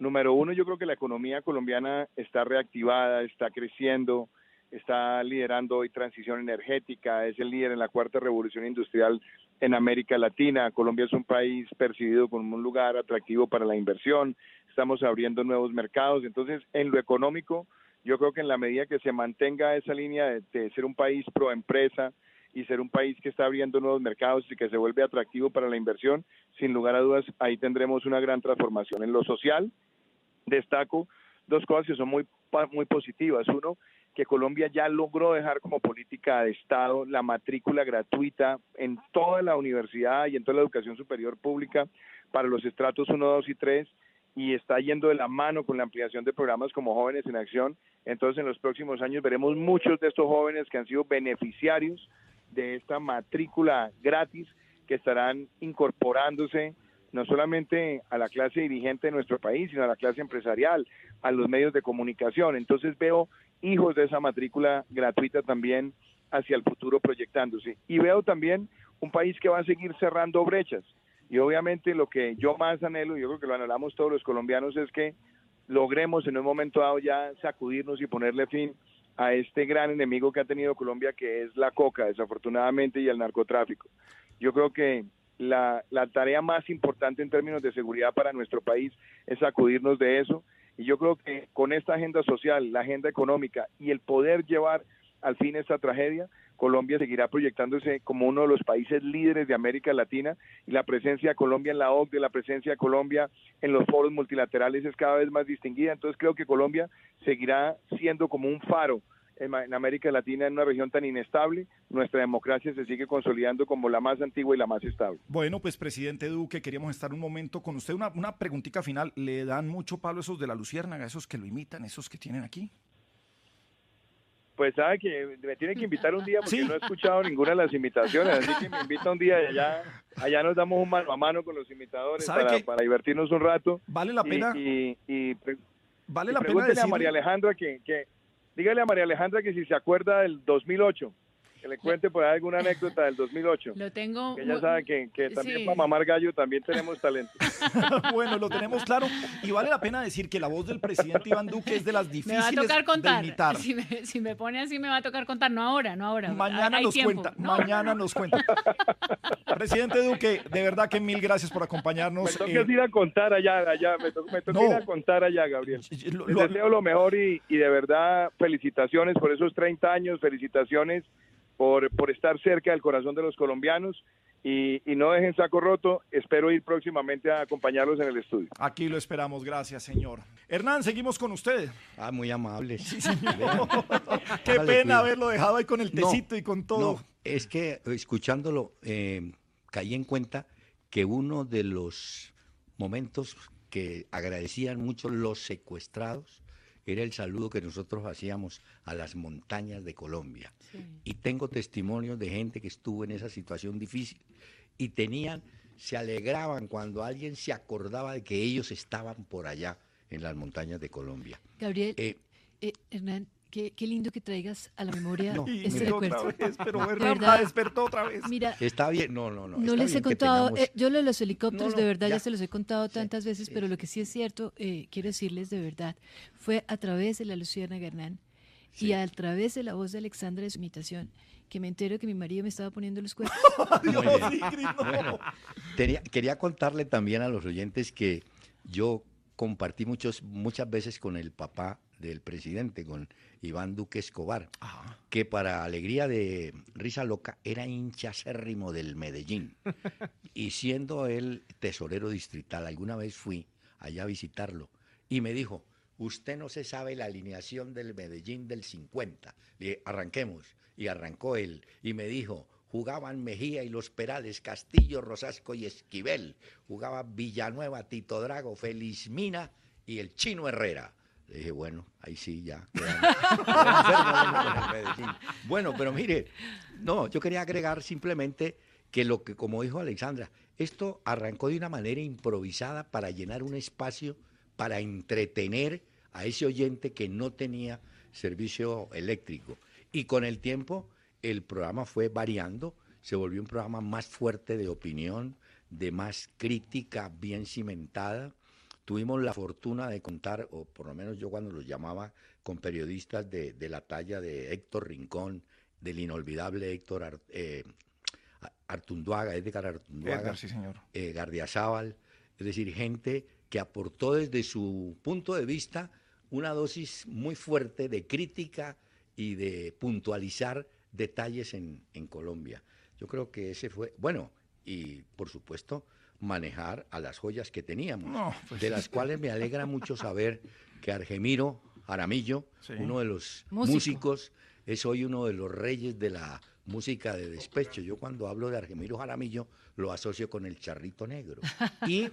Número uno, yo creo que la economía colombiana está reactivada, está creciendo, está liderando hoy transición energética, es el líder en la cuarta revolución industrial en América Latina. Colombia es un país percibido como un lugar atractivo para la inversión, estamos abriendo nuevos mercados. Entonces, en lo económico, yo creo que en la medida que se mantenga esa línea de, ser un país pro empresa y ser un país que está abriendo nuevos mercados y que se vuelve atractivo para la inversión, sin lugar a dudas, ahí tendremos una gran transformación. En lo social, destaco dos cosas que son muy, muy positivas. Uno, que Colombia ya logró dejar como política de Estado la matrícula gratuita en toda la universidad y en toda la educación superior pública para los estratos 1, 2 y 3 y está yendo de la mano con la ampliación de programas como Jóvenes en Acción. Entonces, en los próximos años veremos muchos de estos jóvenes que han sido beneficiarios de esta matrícula gratis que estarán incorporándose no solamente a la clase dirigente de nuestro país, sino a la clase empresarial, a los medios de comunicación. Entonces veo hijos de esa matrícula gratuita también hacia el futuro proyectándose. Y veo también un país que va a seguir cerrando brechas. Y obviamente lo que yo más anhelo, y yo creo que lo anhelamos todos los colombianos, es que logremos en un momento dado ya sacudirnos y ponerle fin a este gran enemigo que ha tenido Colombia, que es la coca, desafortunadamente, y el narcotráfico. Yo creo que la, la tarea más importante en términos de seguridad para nuestro país es sacudirnos de eso. Y yo creo que con esta agenda social, la agenda económica y el poder llevar al fin esta tragedia, Colombia seguirá proyectándose como uno de los países líderes de América Latina y la presencia de Colombia en la OCDE, la presencia de Colombia en los foros multilaterales es cada vez más distinguida. Entonces creo que Colombia seguirá siendo como un faro en, América Latina en una región tan inestable. Nuestra democracia se sigue consolidando como la más antigua y la más estable. Bueno, pues presidente Duque, queríamos estar un momento con usted. Una, una preguntita final. ¿Le dan mucho palo esos de la Luciérnaga, esos que lo imitan, esos que tienen aquí? Pues sabe que me tiene que invitar un día porque no he escuchado ninguna de las invitaciones, así que me invita un día y allá, allá nos damos un mano a mano con los imitadores ¿Sabe para, para divertirnos un rato. Vale la Y- pena- Y, y Vale la pena a María Alejandra que, que, dígale a María Alejandra que si se acuerda del 2008, que le cuente por ahí alguna anécdota del 2008. Lo tengo. Que ya sabe que, que también Sí. para mamar gallo también tenemos talento. [LAUGHS] bueno, lo tenemos claro. Y vale la pena decir que la voz del presidente Iván Duque es de las [LAUGHS] Me difíciles va a tocar de contar. imitar. Si me, si me pone así, me va a tocar contar. No ahora, no ahora. Mañana Hay nos tiempo. cuenta, No. mañana nos cuenta. [LAUGHS] Presidente Duque, de verdad que mil gracias por Me acompañarnos. toca eh, ir a contar allá, allá, me toca, me toca No. ir a contar allá, Gabriel. lo- Les deseo lo mejor y, y de verdad felicitaciones por esos 30 años, felicitaciones por, por estar cerca del corazón de los colombianos y, y no dejen saco roto, espero ir próximamente a acompañarlos en el estudio. Aquí lo esperamos, gracias, señor. Hernán, seguimos con usted. Ah, muy amable. Sí, [LAUGHS] señor. Qué pena haberlo dejado ahí con el No, tecito y con todo. No, es que escuchándolo eh, caí en cuenta que uno de los momentos que agradecían mucho los secuestrados era el saludo que nosotros hacíamos a las montañas de Colombia. Y tengo testimonios de gente que estuvo en esa situación difícil y tenían, se alegraban cuando alguien se acordaba de que ellos estaban por allá en las montañas de Colombia. Gabriel, Eh, eh, Hernán, qué, qué lindo que traigas a la memoria No, este recuerdo. otra vez, pero [LAUGHS] [LAUGHS] verdad, la despertó otra vez. Mira, Está bien, no, no, no. no les he contado, tengamos- eh, yo lo de los helicópteros, No, no, de verdad, ya. ya. se los he contado tantas veces, pero lo que sí es cierto, eh, quiero decirles de verdad, fue a través de la Luciana Hernán y a través de la voz de Alexandra de su imitación, que me entero que mi marido me estaba poniendo los cuernos. [LAUGHS] Bueno, tenía- quería contarle también a los oyentes que yo compartí muchos, muchas veces con el papá del presidente, con Iván Duque Escobar, que para alegría de Risa Loca era hincha acérrimo del Medellín. [LAUGHS] Y siendo él tesorero distrital, alguna vez fui allá a visitarlo y me dijo, usted no se sabe la alineación del Medellín del 50. Le dije, arranquemos. Y arrancó él y me dijo, jugaban Mejía y Los Perales, Castillo, Rosasco y Esquivel. Jugaba Villanueva, Tito Drago, Felizmina y el Chino Herrera. Le dije, bueno, ahí sí, ya. [LAUGHS] Bueno, pero mire, no, yo quería agregar simplemente que lo que, como dijo Alexandra, esto arrancó de una manera improvisada para llenar un espacio, para entretener a ese oyente que no tenía servicio eléctrico. Y con el tiempo el programa fue variando, se volvió un programa más fuerte de opinión, de más crítica bien cimentada. Tuvimos la fortuna de contar, o por lo menos yo cuando los llamaba, con periodistas de, de la talla de Héctor Rincón, del inolvidable Héctor Ar- eh, Artunduaga, Edgar Artunduaga, Edgar, sí, señor. eh, Gardiazabal, es decir, gente que aportó desde su punto de vista una dosis muy fuerte de crítica y de puntualizar detalles en, en Colombia. Yo creo que ese fue, bueno, y por supuesto manejar a las joyas que teníamos, No, pues de las cuales me alegra mucho saber que Argemiro Jaramillo, Sí. uno de los Músico. músicos, es hoy uno de los reyes de la música de despecho. Yo cuando hablo de Argemiro Jaramillo lo asocio con el charrito negro. Y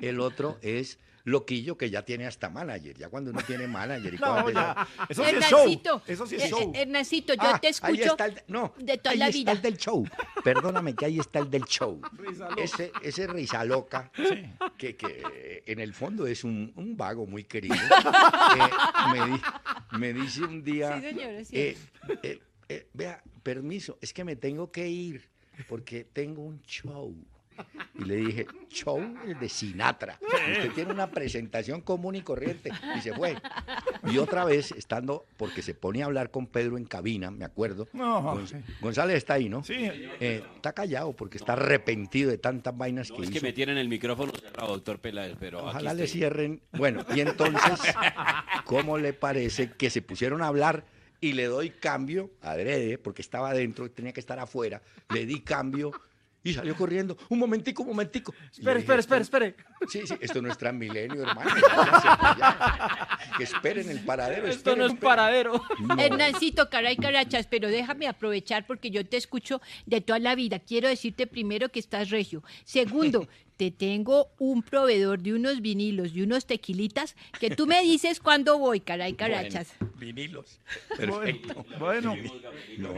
el otro es Loquillo, que ya tiene hasta manager. Ya cuando uno tiene manager y [LAUGHS] No, cuando ya. Eso Hernancito, Eso sí eh, es show. eh, Hernancito, yo Ah, te ahí escucho está el- no, de toda ahí la está vida. el del show. Perdóname que ahí está el del show. [LAUGHS] Ese, ese risa loca, que, que en el fondo es un, un vago muy querido, [LAUGHS] eh, me, di- me dice un día, Sí, señor, es eh, eh, eh, vea, permiso, es que me tengo que ir porque tengo un show. Y le dije, show el de Sinatra. Usted tiene una presentación común y corriente. Y se fue. Y otra vez, estando, porque se pone a hablar con Pedro en cabina, me acuerdo. No, sí. González está ahí, ¿no? Sí. Eh, está callado porque está arrepentido de tantas vainas que Es hizo. que me tienen el micrófono cerrado, doctor Peláez, pero aquí Ojalá le estoy. cierren. Bueno, y entonces, ¿cómo le parece que se pusieron a hablar y le doy cambio, adrede, porque estaba adentro y tenía que estar afuera, le di cambio y salió corriendo. Un momentico, un momentico. Espere, dije, espere, espere, "Esto- espere. Sí, sí, esto no es Transmilenio, hermano. [LAUGHS] Que esperen el paradero. Esto no es esperen. paradero. No. Hernancito, caray, carachas, pero déjame aprovechar porque yo te escucho de toda la vida. Quiero decirte primero que estás regio. Segundo, [LAUGHS] te tengo un proveedor de unos vinilos y unos tequilitas que tú me dices cuándo voy, caray, carachas. Bueno, vinilos. Perfecto. Bueno. No.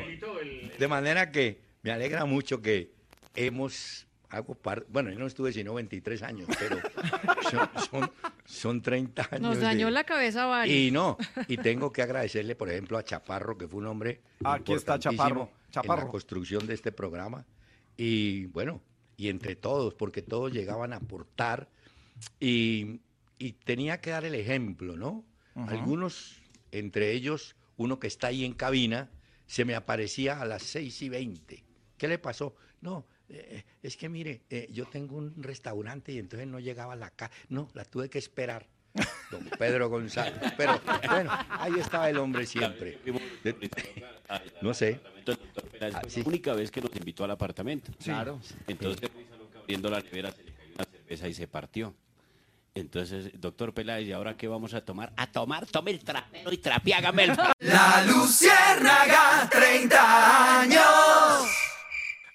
De manera que me alegra mucho que hemos, hago par- bueno, yo no estuve sino 23 años, pero [LAUGHS] son, son, Son 30 años. Nos dañó de- la cabeza a varios. Y no, [LAUGHS] y tengo que agradecerle, por ejemplo, a Chaparro, que fue un hombre Aquí está Chaparro, importantísimo en Chaparro. la construcción de este programa. Y bueno, y entre todos, porque todos llegaban a aportar y, y tenía que dar el ejemplo, ¿no? Ujú. Algunos, entre ellos, uno que está ahí en cabina, se me aparecía a las 6 y 20. ¿Qué le pasó? No, eh, es que mire, eh, yo tengo un restaurante y entonces no llegaba a la casa. No, la tuve que esperar. Don Pedro González. Pero bueno, ahí estaba el hombre siempre. No sé. La única vez que nos invitó al apartamento. Claro. Entonces, abriendo la nevera, se le cayó una cerveza y se partió. Entonces, doctor Peláez, ¿y ahora qué vamos a tomar? A tomar, tome el trapero y trapiágame el... La Luciérnaga, 30 años.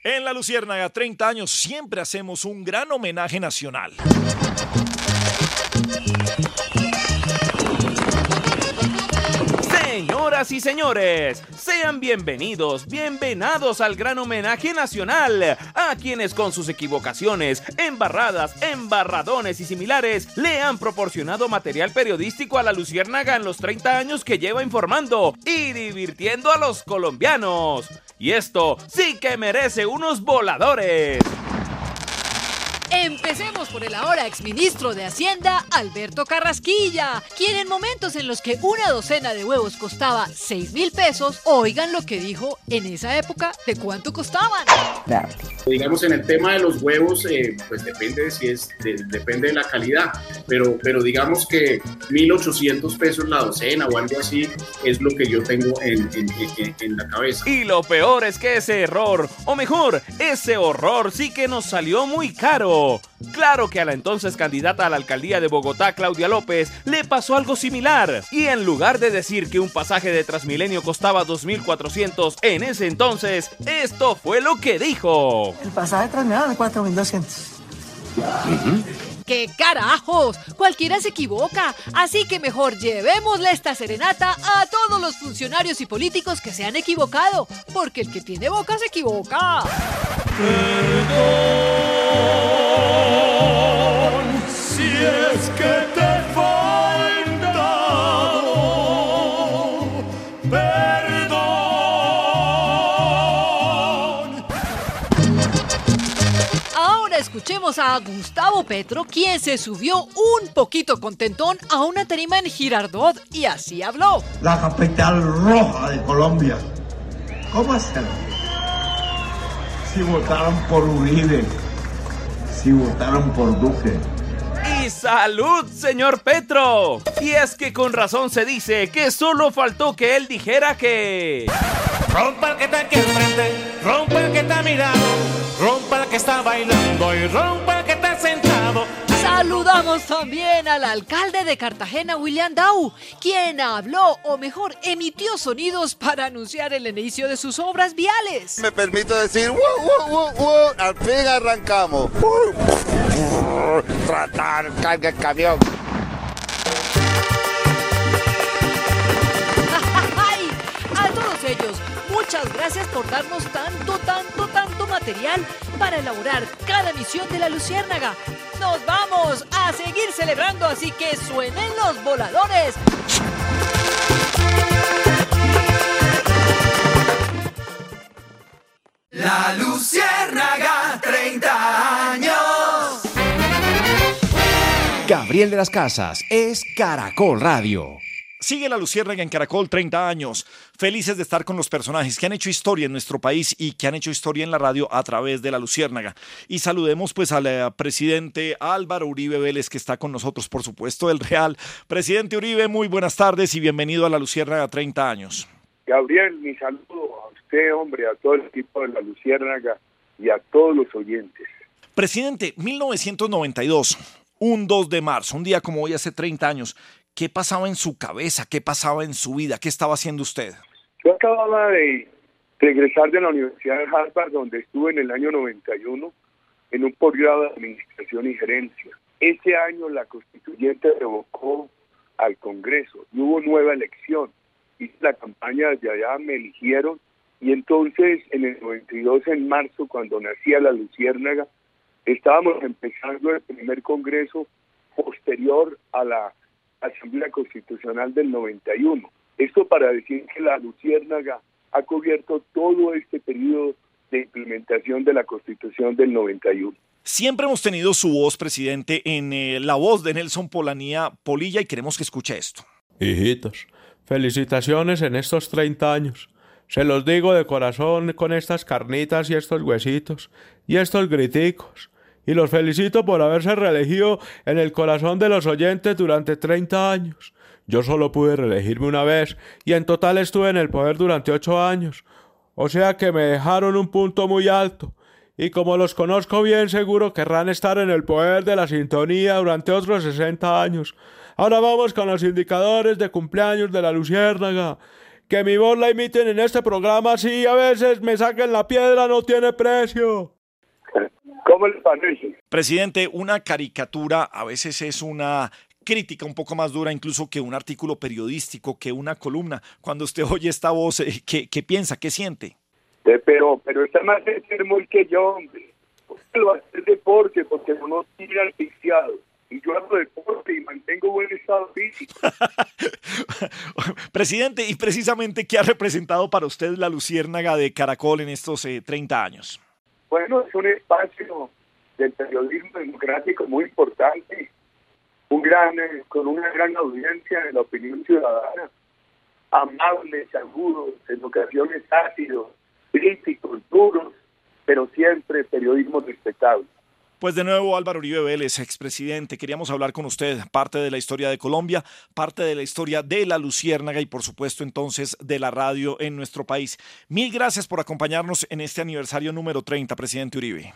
En La Luciérnaga, 30 años, siempre hacemos un gran homenaje nacional. Señoras y señores, sean bienvenidos, bienvenidos al gran homenaje nacional a quienes con sus equivocaciones, embarradas, embarradones y similares le han proporcionado material periodístico a la Luciérnaga en los 30 años que lleva informando y divirtiendo a los colombianos. Y esto sí que merece unos voladores. Empecemos por el ahora exministro de Hacienda, Alberto Carrasquilla, quien en momentos en los que una docena de huevos costaba 6 mil pesos, oigan lo que dijo en esa época de cuánto costaban. Digamos, en el tema de los huevos, eh, pues depende de si es, de- depende de la calidad, pero, pero digamos que 1.800 pesos la docena o algo así es lo que yo tengo en, en- en- en la cabeza. Y lo peor es que ese error, o mejor, ese horror sí que nos salió muy caro. Claro que a la entonces candidata a la alcaldía de Bogotá, Claudia López, le pasó algo similar. Y en lugar de decir que un pasaje de Transmilenio costaba 2.400 en ese entonces, esto fue lo que dijo. El pasaje terminado en 4.200. ¡Qué carajos! Cualquiera se equivoca, así que mejor llevémosle esta serenata a todos los funcionarios y políticos que se han equivocado, porque el que tiene boca se equivoca. Si es que te Escuchemos a Gustavo Petro, quien se subió un poquito contentón a una tarima en Girardot y así habló. la capital roja de Colombia. ¿Cómo hacerlo? Si votaron por Uribe, si votaron por Duque. ¡Y salud, señor Petro! Y es que con razón se dice que solo faltó que él dijera que... Rompa el que está aquí al frente, rompa el que está mirado, rompa el que está bailando y rompa el que está sentado. Saludamos también al alcalde de Cartagena, William Dow, quien habló, o mejor, emitió sonidos para anunciar el inicio de sus obras viales. Me permito decir, ¡Wow, wow, wow, wow! al fin arrancamos. Tratar, carga el camión. ¡Ay! A todos ellos, muchas gracias por darnos tanto, tanto, tanto material para elaborar cada misión de la Luciérnaga. Nos vamos a seguir celebrando, así que suenen los voladores. La Luciérnaga, 30 años. Gabriel de las Casas es Caracol Radio. Sigue la Luciérnaga en Caracol 30 años. Felices de estar con los personajes que han hecho historia en nuestro país y que han hecho historia en la radio a través de la Luciérnaga. Y saludemos pues al presidente Álvaro Uribe Vélez que está con nosotros, por supuesto, del Real. Presidente Uribe, muy buenas tardes y bienvenido a la Luciérnaga 30 años. Gabriel, mi saludo a usted, hombre, a todo el equipo de la Luciérnaga y a todos los oyentes. Presidente, 1992, un 2 de marzo, un día como hoy hace 30 años. ¿Qué pasaba en su cabeza? ¿Qué pasaba en su vida? ¿Qué estaba haciendo usted? Yo acababa de regresar de la Universidad de Harvard, donde estuve en el año 91 en un posgrado de Administración y Gerencia. Ese año la constituyente revocó al Congreso y hubo nueva elección. Hice la campaña desde allá, me eligieron y entonces en el 92, en marzo, cuando nacía la Luciérnaga, estábamos empezando el primer Congreso posterior a la Asamblea Constitucional del 91. Esto para decir que la Luciérnaga ha cubierto todo este periodo de implementación de la Constitución del 91. Siempre hemos tenido su voz, presidente, en eh, la voz de Nelson Polanía Polilla y queremos que escuche esto. Hijitos, felicitaciones en estos 30 años. Se los digo de corazón con estas carnitas y estos huesitos y estos griticos. Y los felicito por haberse reelegido en el corazón de los oyentes durante 30 años. Yo solo pude reelegirme una vez y en total estuve en el poder durante ocho años. O sea que me dejaron un punto muy alto. Y como los conozco bien, seguro querrán estar en el poder de la sintonía durante otros 60 años. Ahora vamos con los indicadores de cumpleaños de la Luciérnaga. Que mi voz la imiten en este programa, así a veces me saquen la piedra, no tiene precio. ¿Cómo le parece? Presidente, una caricatura a veces es una crítica un poco más dura incluso que un artículo periodístico, que una columna. Cuando usted [LAUGHS] oye esta voz, eh, ¿qué, qué piensa? ¿Qué siente? Eh, pero, pero está más enfermo que yo, hombre. Usted lo hace deporte porque no nos tiene asfixiado. Y yo hago deporte y mantengo buen estado físico. [LAUGHS] Presidente, y precisamente, ¿qué ha representado para usted la luciérnaga de Caracol en estos eh, 30 años? Bueno, es un espacio del periodismo democrático muy importante, un gran, eh, con una gran audiencia de la opinión ciudadana, amables, agudos, en ocasiones ácidos, críticos, duros, pero siempre periodismo respetable. Pues de nuevo Álvaro Uribe Vélez, expresidente, queríamos hablar con usted, parte de la historia de Colombia, parte de la historia de la Luciérnaga y por supuesto entonces de la radio en nuestro país. Mil gracias por acompañarnos en este aniversario número 30, presidente Uribe.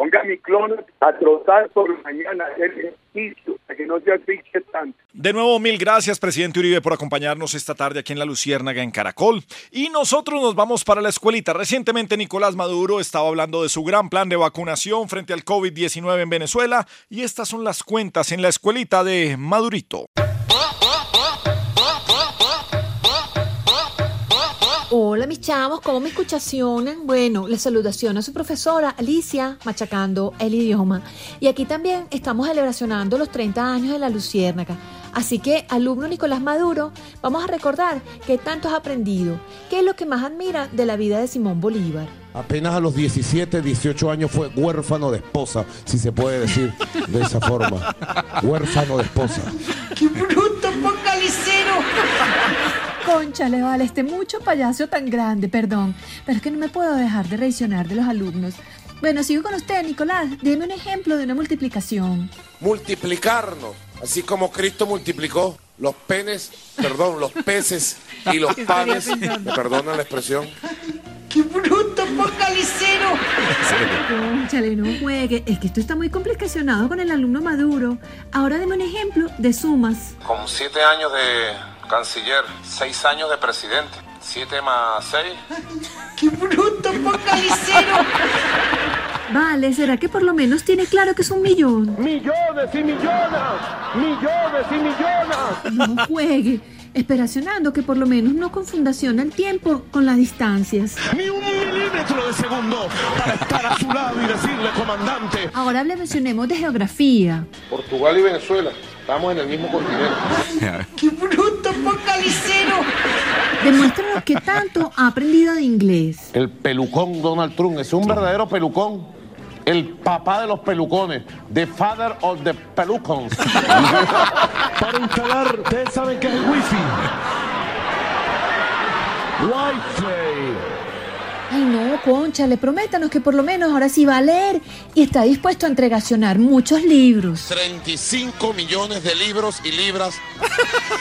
Ponga mi clon a trotar por mañana, hacer ejercicio, para que no se asfixie tanto. De nuevo, mil gracias, presidente Uribe, por acompañarnos esta tarde aquí en la Luciérnaga en Caracol. Y nosotros nos vamos para la escuelita. Recientemente Nicolás Maduro estaba hablando de su gran plan de vacunación frente al COVID-19 en Venezuela y estas son las cuentas en la escuelita de Madurito. Chavos, ¿cómo me escuchacionan? Bueno, les saludación a su profesora Alicia, machacando el idioma. Y aquí también estamos celebracionando los 30 años de la Luciérnaga. Así que, alumno Nicolás Maduro, vamos a recordar qué tanto has aprendido, qué es lo que más admira de la vida de Simón Bolívar. Apenas a los 17, 18 años fue huérfano de esposa, si se puede decir de esa forma. [LAUGHS] huérfano de esposa. ¡Qué bruto, focalicero! Conchale, vale, este mucho payaso tan grande, perdón. Pero es que no me puedo dejar de reaccionar de los alumnos. Bueno, sigo con usted, Nicolás. Deme un ejemplo de una multiplicación. Multiplicarnos, así como Cristo multiplicó los penes, perdón, los peces y los [LAUGHS] ¿Qué estaría panes. Me perdonan la expresión. ¡Qué bruto, focalicero! Conchale, no juegue. Es que esto está muy complicacionado con el alumno Maduro. Ahora deme un ejemplo de sumas. Con siete años de canciller, seis años de presidente. Siete más seis. [LAUGHS] ¡Qué bruto, focalicero! Vale, ¿será que por lo menos tiene claro que es un millón? ¡Millones y millones! ¡Millones y millones! No juegue. Esperacionando que por lo menos no confundaciona el tiempo con las distancias. Ni un milímetro de segundo para estar a su lado y decirle, comandante. Ahora le mencionemos de geografía. Portugal y Venezuela, estamos en el mismo continente. [LAUGHS] ¡Qué bruto, focalicero! Demuéstranos qué tanto ha aprendido de inglés. El pelucón Donald Trump es un verdadero pelucón. El papá de los pelucones, the father of the pelucons. [LAUGHS] Para instalar, ustedes saben que es el wifi. Wi-Fi. Ay, no, Concha, le prométanos que por lo menos ahora sí va a leer y está dispuesto a entregacionar muchos libros. 35 millones de libros y libras.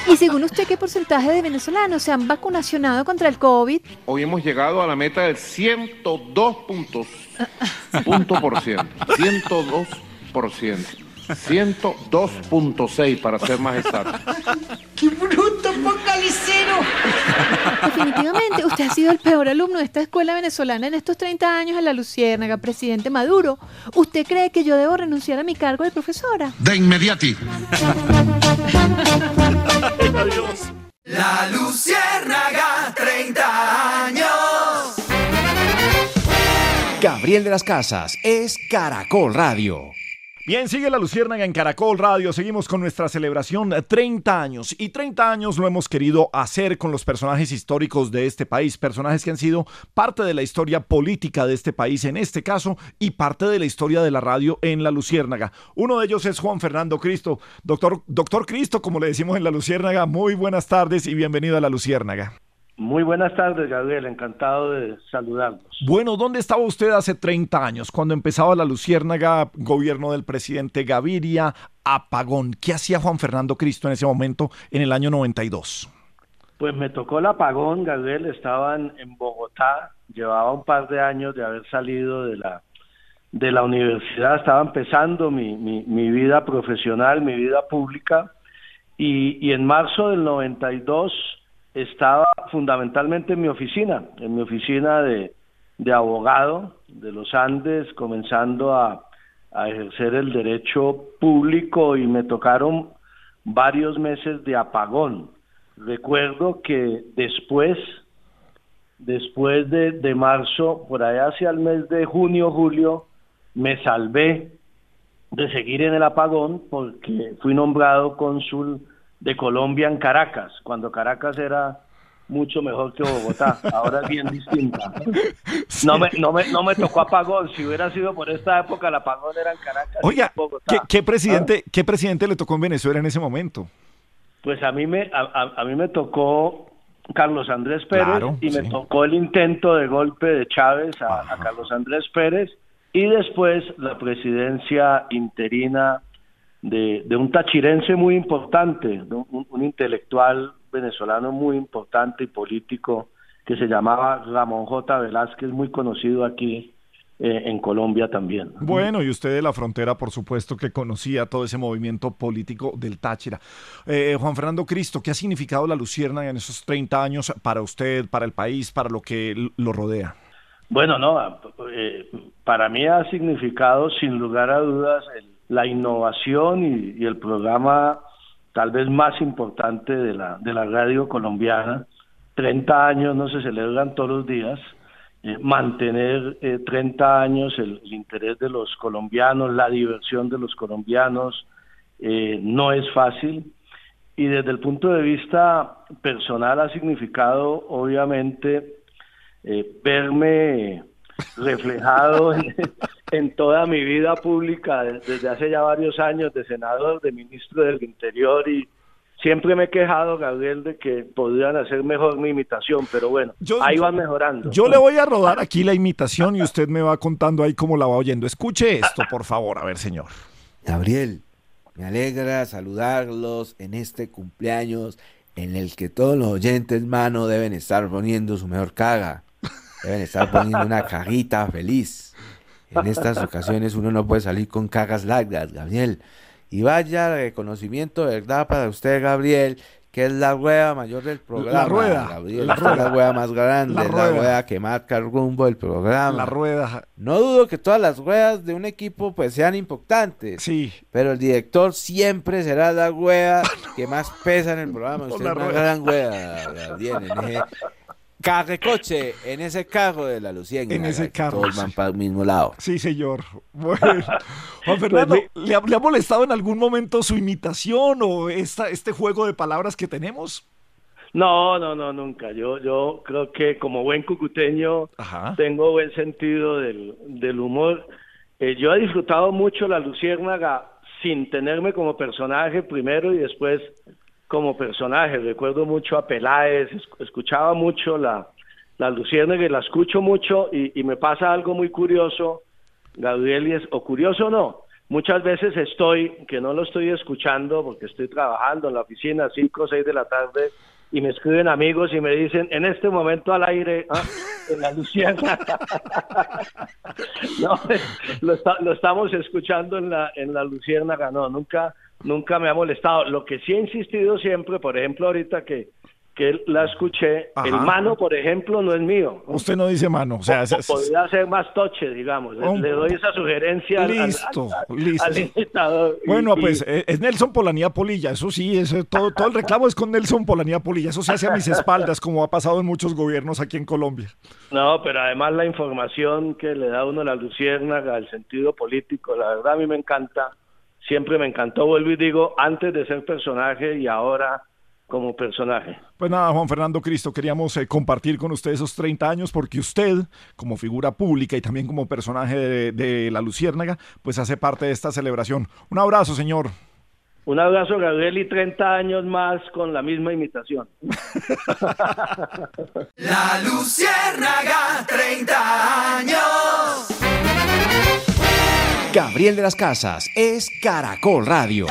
¿Y según usted qué porcentaje de venezolanos se han vacunacionado contra el COVID? Hoy hemos llegado a la meta del 102 puntos. Punto por ciento. 102 por ciento. 102.6 para ser más exacto. [LAUGHS] ¡Qué bruto, focalicero! [LAUGHS] Definitivamente, usted ha sido el peor alumno de esta escuela venezolana en estos 30 años en la Luciérnaga, presidente Maduro. ¿Usted cree que yo debo renunciar a mi cargo de profesora? De inmediati. [LAUGHS] La Luciérnaga, 30 años. Gabriel de las Casas es Caracol Radio. Bien, sigue la Luciérnaga en Caracol Radio. Seguimos con nuestra celebración 30 años. Y 30 años lo hemos querido hacer con los personajes históricos de este país. Personajes que han sido parte de la historia política de este país en este caso y parte de la historia de la radio en la Luciérnaga. Uno de ellos es Juan Fernando Cristo. Doctor, doctor Cristo, como le decimos en la Luciérnaga, muy buenas tardes y bienvenido a la Luciérnaga. Muy buenas tardes, Gabriel. Encantado de saludarlos. Bueno, ¿dónde estaba usted hace 30 años, cuando empezaba la Luciérnaga, gobierno del presidente Gaviria, apagón? ¿Qué hacía Juan Fernando Cristo en ese momento, en el año 92? Pues me tocó el apagón, Gabriel. Estaban en Bogotá. Llevaba un par de años de haber salido de la, de la universidad. Estaba empezando mi, mi, mi vida profesional, mi vida pública. Y, y en marzo del 92 estaba fundamentalmente en mi oficina, en mi oficina de, de abogado de los Andes, comenzando a, ejercer el derecho público y me tocaron varios meses de apagón. Recuerdo que después, después de, de marzo, por allá hacia el mes de junio, julio, me salvé de seguir en el apagón porque fui nombrado cónsul de Colombia en Caracas, cuando Caracas era mucho mejor que Bogotá, ahora es bien distinta. [LAUGHS] No me, no, me, no me tocó apagón, si hubiera sido por esta época el apagón era en Caracas. Oiga, en Bogotá. ¿qué, qué presidente, ¿qué presidente le tocó en Venezuela en ese momento? Pues a mí me, a, a- a mí me tocó Carlos Andrés Pérez Claro, y me sí. tocó el intento de golpe de Chávez a, a Carlos Andrés Pérez y después la presidencia interina de, de un tachirense muy importante, un, un intelectual venezolano muy importante y político que se llamaba Ramón J. Velázquez, muy conocido aquí eh, en Colombia también. Bueno, y usted de la frontera, por supuesto, que conocía todo ese movimiento político del Táchira. Eh, Juan Fernando Cristo, ¿qué ha significado la Luciérnaga en esos 30 años para usted, para el país, para lo que lo rodea? Bueno, no, eh, para mí ha significado sin lugar a dudas el- la innovación y, el programa tal vez más importante de la, de la radio colombiana. 30 años no se celebran todos los días. Eh, mantener eh, 30 años el, el interés de los colombianos, la diversión de los colombianos, eh, no es fácil. Y desde el punto de vista personal ha significado, obviamente, eh, verme reflejado [LAUGHS] en, en toda mi vida pública de- desde hace ya varios años de senador, de ministro del Interior y siempre me he quejado, Gabriel, de que podrían hacer mejor mi imitación, pero bueno, ahí van mejorando. Yo le voy a rodar aquí la imitación y usted me va contando ahí cómo la va oyendo. Escuche esto, por favor, a ver, señor. Gabriel, me alegra saludarlos en este cumpleaños en el que todos los oyentes, mano, deben estar poniendo su mejor caga. Deben estar poniendo una cajita feliz. En estas [LAUGHS] ocasiones uno no puede salir con cagas largas, Gabriel. Y vaya reconocimiento de verdad para usted, Gabriel, que es la rueda mayor del programa. rueda, Gabriel, la rueda. la rueda más grande, La rueda. la rueda que marca el rumbo del programa. La rueda. No dudo que todas las ruedas de un equipo pues sean importantes. Sí. Pero el director siempre será la rueda [LAUGHS] que más pesa en el programa. [LAUGHS] Usted la es una rueda. gran rueda, Gabriel, en ese carrecoche, en ese carro de la Luciérnaga. En ese carro, Todos van para el mismo lado. Sí, señor. Bueno, Juan Fernando, ¿le ha, le ha molestado en algún momento su imitación o esta, este juego de palabras que tenemos? No, no, no, nunca. Yo, yo creo que como buen cucuteño tengo buen sentido del, del humor Eh, yo he disfrutado mucho la Luciérnaga sin tenerme como personaje primero y después como personaje. Recuerdo mucho a Peláez, es- escuchaba mucho la, la Luciérnaga y la escucho mucho y, y me pasa algo muy curioso, Gabriel, y es, o curioso o no, muchas veces estoy, que no lo estoy escuchando porque estoy trabajando en la oficina a 5 o 6 de la tarde y me escriben amigos y me dicen, en este momento al aire, ah, en la Luciérnaga. [LAUGHS] no, lo estamos escuchando en la, en la Luciérnaga, no, nunca, nunca me ha molestado. Lo que sí he insistido siempre, por ejemplo, ahorita que, que la escuché, el mano, por ejemplo, no es mío. Usted no dice mano, o sea, es- es- Podría ser más toche, digamos. Le- Un- Le doy esa sugerencia al- Listo, al, listo. al. Y- Bueno, y- pues eh, es Nelson Polanía Polilla, eso sí, eso, todo, todo el reclamo es con Nelson Polanía Polilla, eso se hace a mis espaldas, como ha pasado en muchos gobiernos aquí en Colombia. No, pero además la información que le da uno a la luciérnaga, el sentido político, la verdad a mí me encanta, siempre me encantó, vuelvo y digo, antes de ser personaje y ahora como personaje. Pues nada, Juan Fernando Cristo, queríamos eh, compartir con usted esos 30 años porque usted, como figura pública y también como personaje de, de La Luciérnaga, pues hace parte de esta celebración. Un abrazo, señor. Un abrazo, Gabriel, y 30 años más con la misma imitación. [LAUGHS] La Luciérnaga, 30 años. Gabriel de las Casas es Caracol Radio.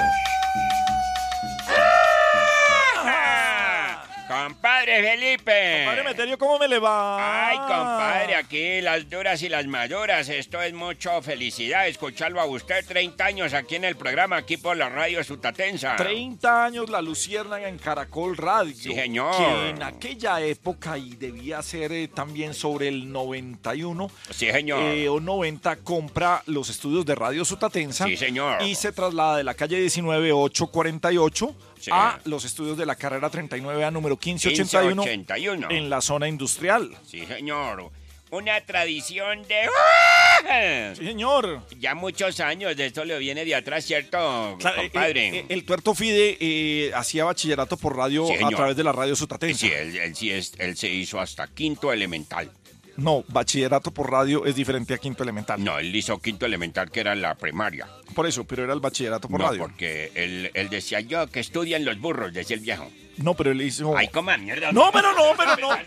Compadre Felipe. Compadre Meterio, ¿cómo me le va? Ay, compadre, aquí las duras y las maduras. Esto es mucho felicidad escucharlo a usted 30 años aquí en el programa, aquí por la radio Sutatensa. 30 años La Luciérnaga en Caracol Radio. Sí, señor. Que en aquella época, y debía ser eh, también sobre el 91 Sí, señor. eh, o 90, compra los estudios de Radio Sutatensa. Sí, señor. Y se traslada de la calle 19848 Sí. a los estudios de la carrera 39A número 1581 1581. en la zona industrial. Sí, señor. Una tradición de... Sí, señor. Ya muchos años de esto le viene de atrás, ¿cierto, Claro, eh, compadre? eh, el tuerto Fide eh, hacía bachillerato por radio Sí, a través de la radio Sutatensa. Sí, él, él sí es- él se hizo hasta quinto elemental. No, bachillerato por radio es diferente a quinto elemental. No, él hizo quinto elemental, que era la primaria. Por eso, pero era el bachillerato por no, radio. porque él, él decía yo que estudian los burros, decía el viejo. No, pero él hizo. Ay, coma mierda. No, pero no, pero no. [LAUGHS]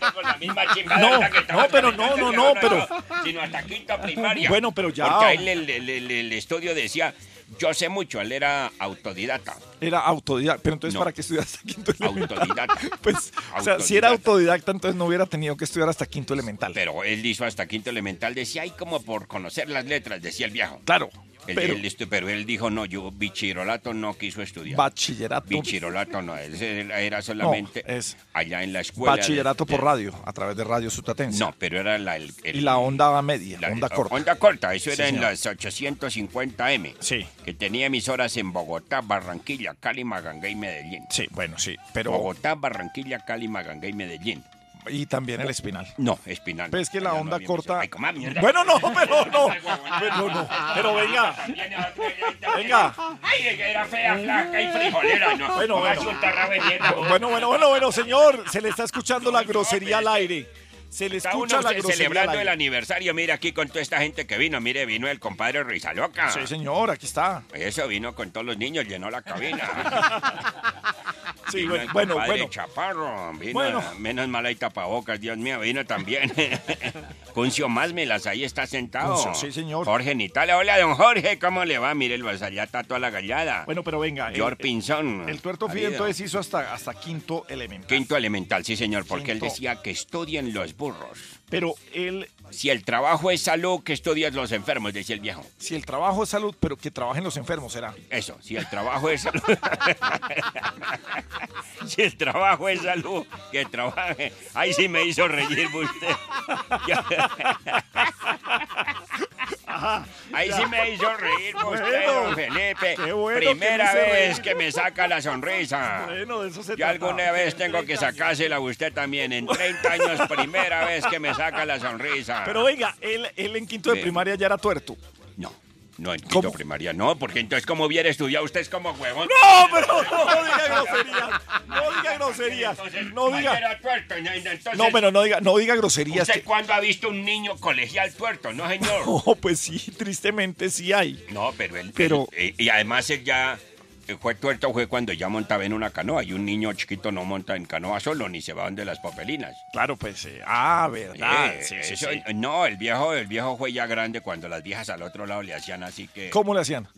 No, no, pero tramitando no, no, no, pero- Sino hasta quinto primaria. Bueno, pero ya. Porque él el, el- el- el estudio decía, yo sé mucho, él era autodidacta. Era autodidacta. Pero entonces, No. ¿para qué estudiar hasta quinto elemental? Autodidacta. [LAUGHS] Pues, o sea, si era autodidacta, entonces no hubiera tenido que estudiar hasta quinto elemental. Pero él hizo hasta quinto elemental, decía, ay, como por conocer las letras, decía el viejo. Claro. Pero él pero él dijo, no, yo bichirolato no quiso estudiar. bachillerato. Bichirolato no, él era solamente No, es allá en la escuela. de- Bachillerato por radio, a través de Radio Sutatensa. No, pero era la, el, el- Y la onda media, la- onda corta. Onda corta, eso Sí, era en las 850M. Sí. Que tenía emisoras en Bogotá, Barranquilla, Cali, Maganga y Medellín. Sí, bueno, sí, pero... Bogotá, Barranquilla, Cali, Maganga y Medellín. Y también el Espinal. No, Espinal. Pero es que la no onda corta... Ay, coma mierda. Bueno, no, pero no. Pero no. Pero venga. Venga. Ay, era fea, flaca y frijolera. No, Bueno, no bueno. Bueno, bueno, bueno, bueno, señor. Se le está escuchando la grosería al aire. Se le Está escucha uno la grosería al celebrando el aniversario. Mira aquí con toda esta gente que vino. Mire, vino el compadre Risa Loca. Sí, señor, aquí está. Eso vino con todos los niños, llenó la cabina. [LAUGHS] Sí, bueno, bueno, bueno. Chaparro. Vino, Bueno. menos mal hay tapabocas, Dios mío, vino también. [LAUGHS] Cuncio Másmelas, ahí está sentado. Cuncio, sí, señor. Jorge Nitala, hola, don Jorge, ¿cómo le va? Mire, el allá está toda la gallada. Bueno, pero venga. George Pinzón. El tuerto ha Fide habido. entonces hizo hasta, hasta quinto elemento. Quinto elemental, sí, señor, porque él decía que estudien los burros. Pero él, Si el trabajo es salud, que estudias los enfermos, decía el viejo. si el trabajo es salud, pero que trabajen los enfermos, será. Eso, si el trabajo es salud. [LAUGHS] si el trabajo es salud, que trabaje. Ahí sí me hizo reír usted. [LAUGHS] Ahí sí me hizo reír usted, Bueno, Felipe. qué bueno Primera vez reír. que me saca la sonrisa. Bueno, de eso se Yo alguna vez tengo que sacársela a usted también. En 30 años, primera vez que me saca la sonrisa. Pero venga, él, él en quinto de primaria ya era tuerto. No, No, en quinto primaria no, porque entonces como hubiera estudiado usted es como huevón. No, pero no diga groserías. No diga groserías. No Ahí diga. tuerto, entonces- No, pero no diga, no diga groserías. ¿Usted cuándo ha visto un niño colegial tuerto? No, señor. [LAUGHS] No, pues sí, tristemente sí hay. No, pero él. Pero- él- eh, y además él ya. Fue tuerto fue cuando ya montaba en una canoa y un niño chiquito no monta en canoa solo ni se va donde las papelinas. Claro, pues. eh, ah, verdad. Eh, sí, sí, eso- sí. No, el viejo, el viejo fue ya grande cuando las viejas al otro lado le hacían así que. ¿Cómo le hacían?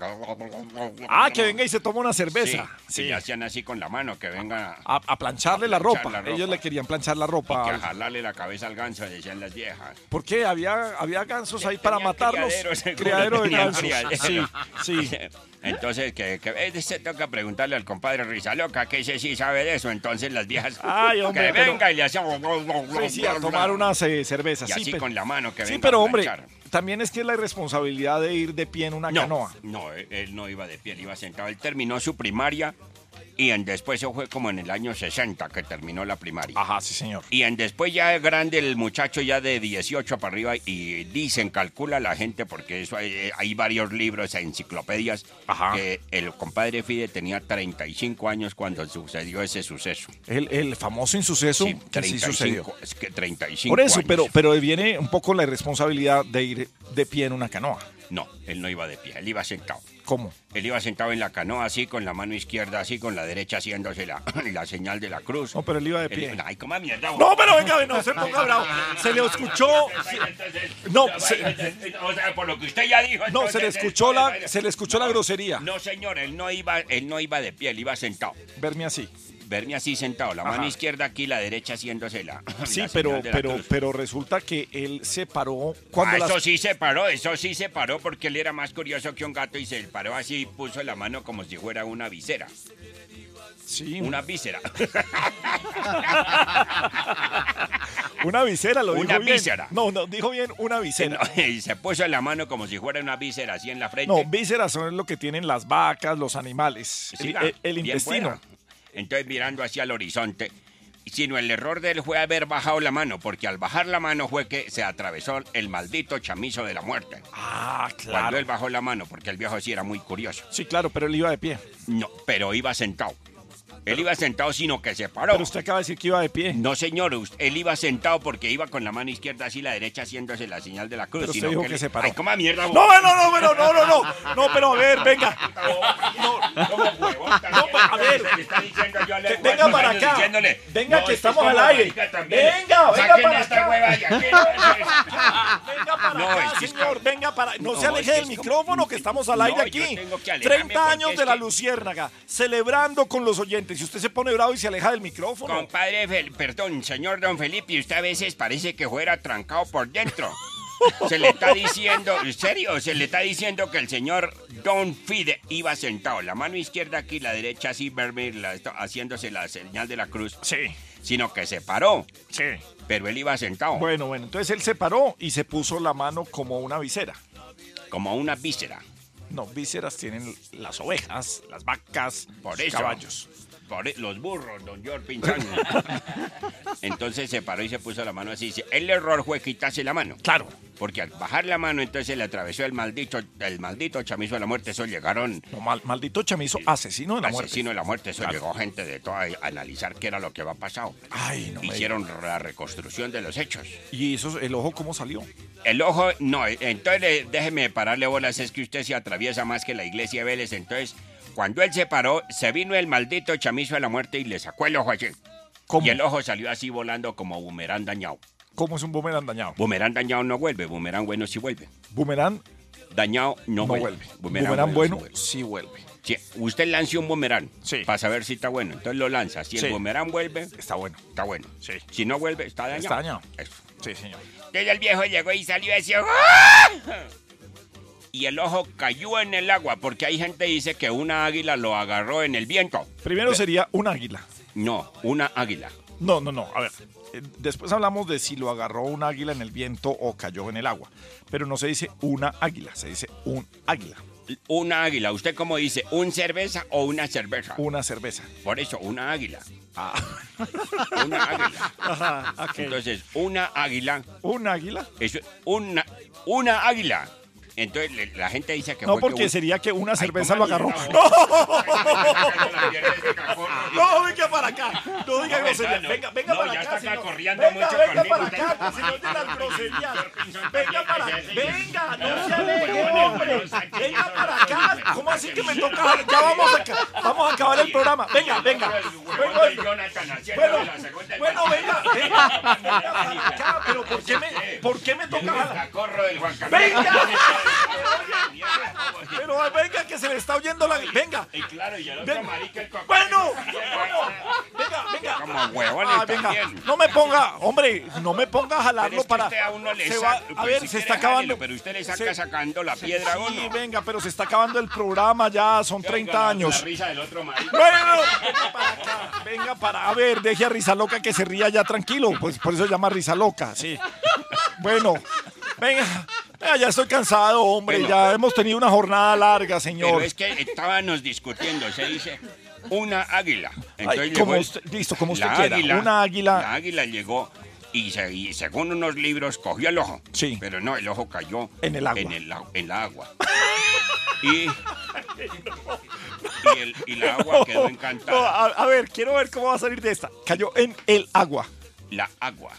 Ah, que venga y se toma una cerveza. Sí, y le hacían así con la mano, que venga A, a plancharle la ropa. la ropa. Ellos le querían planchar la ropa. que a jalarle la cabeza al ganso, decían las viejas. ¿Por qué? ¿Había, había gansos ahí para matarlos? Criadero de gansos. criadero. Sí, sí. [LAUGHS] Entonces, que, que se toca preguntarle al compadre Risa Loca, que ese sí sabe de eso. Entonces las viejas [LAUGHS] Ay, hombre, que pero- venga y le hacían Sí, sí, a tomar unas eh, cervezas. Y sí, así con la mano que Sí, venga pero a hombre, también es que es la irresponsabilidad de ir de pie en una No, canoa. no, él, él no iba de pie, él iba sentado. Él terminó su primaria y en después eso fue como en el año 60 que terminó la primaria. Ajá, sí, señor. Y en después ya es grande el muchacho ya de 18 para arriba y dicen, calcula la gente, porque eso hay, hay varios libros, enciclopedias, que el compadre Fide tenía 35 años cuando sucedió ese suceso. El, el famoso insuceso que sí 35, sucedió. Es que 35 Por eso, años. pero, pero viene un poco la irresponsabilidad de ir de pie en una canoa. No, él no iba de pie, él iba sentado. ¿Cómo? Él iba sentado en la canoa así, con la mano izquierda así, con la derecha haciéndose la, [LAUGHS] la señal de la cruz. No, pero él iba de pie. Ay, cómo mierda. No, pero venga, no se ponga bravo. [LAUGHS] Se le escuchó. No, se- O sea, por lo que usted ya dijo. no, se le escuchó él- la, se le escuchó la grosería. No, señor, él no iba, él no iba de pie, él iba sentado. Verme así. Verme así sentado, la mano izquierda aquí, la derecha haciéndose la. Sí, la pero, pero, cruz. pero resulta que él se paró cuando Ah, las- Eso sí se paró, eso sí se paró porque él era más curioso que un gato y se paró así y puso la mano como si fuera una visera. Sí. Una víscera. [LAUGHS] Una visera, lo Una dijo bien. víscera. No, no, dijo bien una visera. [LAUGHS] y se puso la mano como si fuera una víscera así en la frente. No, vísceras son lo que tienen las vacas, los animales, el, Siga, el- el bien intestino. buena. Entonces mirando hacia el horizonte, sino el error de él fue haber bajado la mano, porque al bajar la mano fue que se atravesó el maldito chamizo de la muerte. Ah, Cuando claro. él bajó la mano, porque el viejo sí era muy curioso. Sí, claro, pero él iba de pie. No, pero iba sentado. Él iba sentado, sino que se paró. Pero usted acaba de decir que iba de pie. No, señor, él iba sentado porque iba con la mano izquierda así, la derecha haciéndose la señal de la cruz. Pero usted sino dijo él- que se paró. Ay, coma mierda. No, no, no, pero no, no, no. No, pero a ver, venga. No, a ver. Que venga para acá. Venga, que estamos al aire. Venga, venga para acá. [LAUGHS] Venga para No, acá, que señor. Venga para. No, No, se aleje que del micrófono que estamos al No, aire aquí. tengo que alejarme 30 años de la que- Luciérnaga, celebrando con los oyentes. Si usted se pone bravo y se aleja del micrófono. Compadre, Fel- perdón, señor Don Felipe, usted a veces parece que fuera trancado por dentro. [LAUGHS] Se le está diciendo, en serio, se le está diciendo que el señor Don Fide iba sentado, la mano izquierda aquí, la derecha así, verme, la- esto- haciéndose la señal de la cruz. Sí. Sino que se paró. Sí. Pero él iba sentado. Bueno, bueno, entonces él se paró y se puso la mano como una visera. Como una víscera. No, vísceras tienen las ovejas, las vacas, Por los eso. caballos. E- los burros, don George Pinzano. [LAUGHS] entonces se paró y se puso la mano así. Dice, El error fue quitarse la mano. Claro. Porque al bajar la mano, entonces se le atravesó el maldito, el maldito chamizo de la muerte. Eso llegaron. No, mal- maldito chamizo, asesino de la muerte. Asesino de la muerte. Eso Claro. llegó gente de toda a analizar qué era lo que había pasado. Ay, no me Hicieron la reconstrucción de los hechos. ¿Y eso, el ojo cómo salió? El ojo, no, entonces déjeme pararle bolas, es que usted se atraviesa más que la iglesia de Vélez, entonces cuando él se paró, se vino el maldito chamizo de la muerte y le sacó el ojo allí. Y el ojo salió así volando como boomerang dañado. ¿Cómo es un boomerang dañado? Boomerang dañado no vuelve, boomerang bueno sí vuelve. Boomerang Dañado no, no, vuelve. vuelve. Boomerang, Boomerang bueno, bueno sí sí vuelve. Sí, usted lance un boomerang Sí. para saber si está bueno, entonces lo lanza. Si Sí. el boomerang vuelve, Está bueno. está bueno. Sí. Si no vuelve, está dañado. Está dañado. Eso. Sí, señor. Entonces el viejo llegó y salió decía ¡Ah! Y el ojo cayó en el agua, porque hay gente que dice que una águila lo agarró en el viento. Primero sería un águila. No, una águila. No, no, no. A ver. eh, Después hablamos de si lo agarró un águila en el viento o cayó en el agua. Pero no se dice una águila, se dice un águila. Una águila. ¿Usted cómo dice? ¿Un cerveza o una cerveza? Una cerveza. Por eso, una águila. Ah. [LAUGHS] Una águila. Ajá. Entonces, una águila. ¿Un águila? Eso, una, una águila. Entonces le- la gente dice que No, fue que porque sería que una cerveza ¿cómo lo agarró. así, No, venga para acá. No diga No, grosería. no, Venga, venga no, para ya acá. está señor. corriendo venga, mucho venga conmigo, para acá, de las groserías. Venga para acá. Venga, no se No, aleje, hombre. Venga para acá. ¿Cómo así que me toca? Ya vamos a, ca- vamos a acabar el programa. Venga, venga. Bueno, bueno, bueno, venga, venga, venga para acá. Pero ¿por qué me, por qué me toca? jalar? Corro del Juan Carlos. Venga. Pero venga, que se le está oyendo la. Venga. Y claro, y el otro Venga. marica el coco. Bueno, venga, venga. Como huevones Ah, venga, también. no me ponga, hombre, no me ponga a Pero jalarlo es que para. usted a uno le se saca- va- a pues ver, si se está acabando. jálelo, pero usted le saca se- sacando la piedra a Sí, uno. venga, pero se está acabando el programa ya, son 30 La años. risa del otro marica. Bueno, venga para acá, venga para. A ver, deje a Risa Loca que se ría ya tranquilo, pues por eso se llama Risa Loca, sí. Bueno, venga, venga, ya estoy cansado, hombre, Bueno. ya hemos tenido una jornada larga, Pero señor. es que estábamos discutiendo, se dice una águila. Entonces como usted- listo, como usted quiera, una águila- La águila llegó y, se- y según unos libros cogió el ojo. Sí. Pero no, el ojo cayó En el agua. En, el en la agua. [LAUGHS] y, y, el- y la agua quedó No, encantada. a, a ver, quiero ver cómo va a salir de esta. Cayó en el agua. La agua,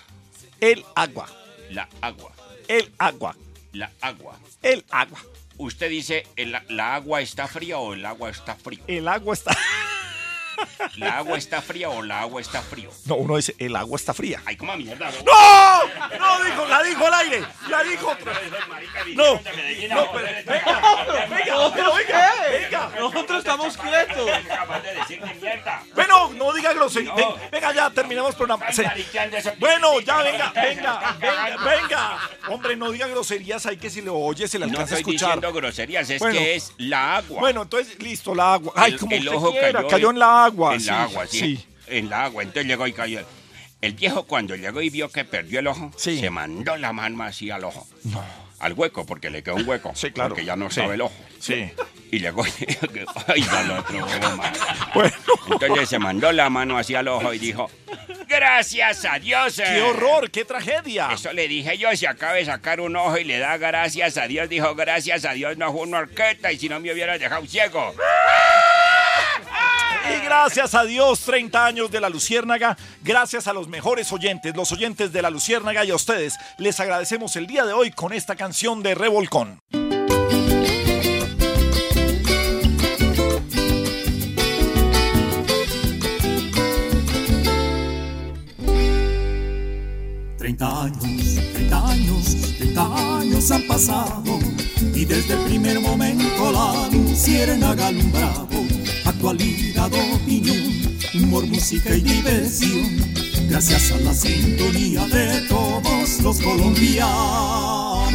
El agua. la agua, El agua. la agua. El agua. Usted dice, el- ¿la agua está fría o el agua está frío? El agua está. [LAUGHS] [LAUGHS] ¿La agua está fría o la agua está frío? No, uno dice, el agua está fría. Ay, como mierda. ¡No! No dijo, la dijo al aire. La dijo. No. No, pero venga, venga, pero venga, venga. Nosotros estamos quietos. Bueno, no diga grosería. Ven- Venga, ya terminamos programa. Bueno, ya venga, venga, venga, venga. Hombre, no diga groserías ahí que si lo oye se le No alcanza a estoy escuchar. diciendo groserías, es que es la agua. Bueno, entonces, listo, la agua. Ay, como el usted ojo quiera, cayó, en la agua. En sí, la agua, sí. sí. En la agua. Entonces llegó y cayó. El viejo cuando llegó y vio que perdió el ojo, se mandó la mano así al ojo. Al hueco, porque le quedó un hueco. Sí, claro. Porque ya no Sí. estaba el ojo. Sí. Y llegó y dijo ay, al otro huevo más. Entonces se mandó la mano hacia el ojo y dijo, gracias a Dios. ¡Qué horror, qué tragedia! Eso le dije yo, si acaba de sacar un ojo y le da gracias a Dios, dijo, gracias a Dios no fue una orquesta y si no me hubiera dejado ciego. Y gracias a Dios, 30 años de la Luciérnaga. Gracias a los mejores oyentes, los oyentes de la Luciérnaga y a ustedes. Les agradecemos el día de hoy con esta canción de Revolcón. Treinta años, 30 años, 30 años han pasado y desde el primer momento la luciérnaga alumbrado actualidad, opinión, humor, música y diversión gracias a la sintonía de todos los colombianos.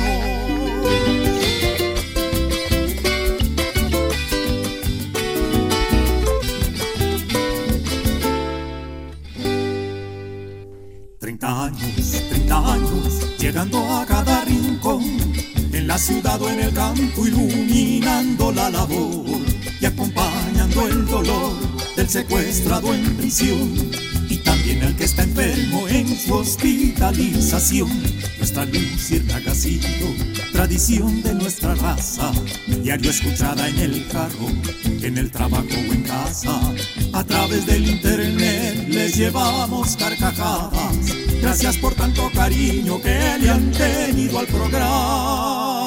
Treinta años, 30 años, llegando a cada rincón, en la ciudad o en el campo, iluminando la labor y acompañando el dolor del secuestrado en prisión y también el que está enfermo en su hospitalización. Nuestra luciérnaga ha sido tradición de nuestra raza, diario escuchada en el carro, en el trabajo o en casa. A través del internet les llevamos carcajadas. Gracias por tanto cariño que le han tenido al programa.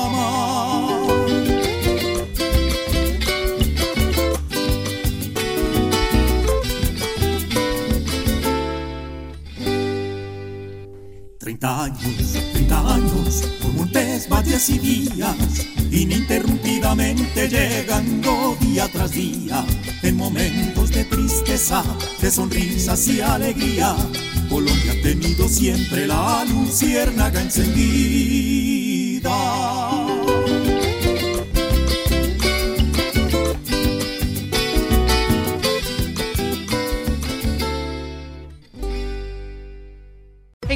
Treinta años, treinta años, por montes, valles y vías, ininterrumpidamente llegando día tras día, en momentos de tristeza, de sonrisas y alegría. Colombia ha tenido siempre la luciérnaga encendida.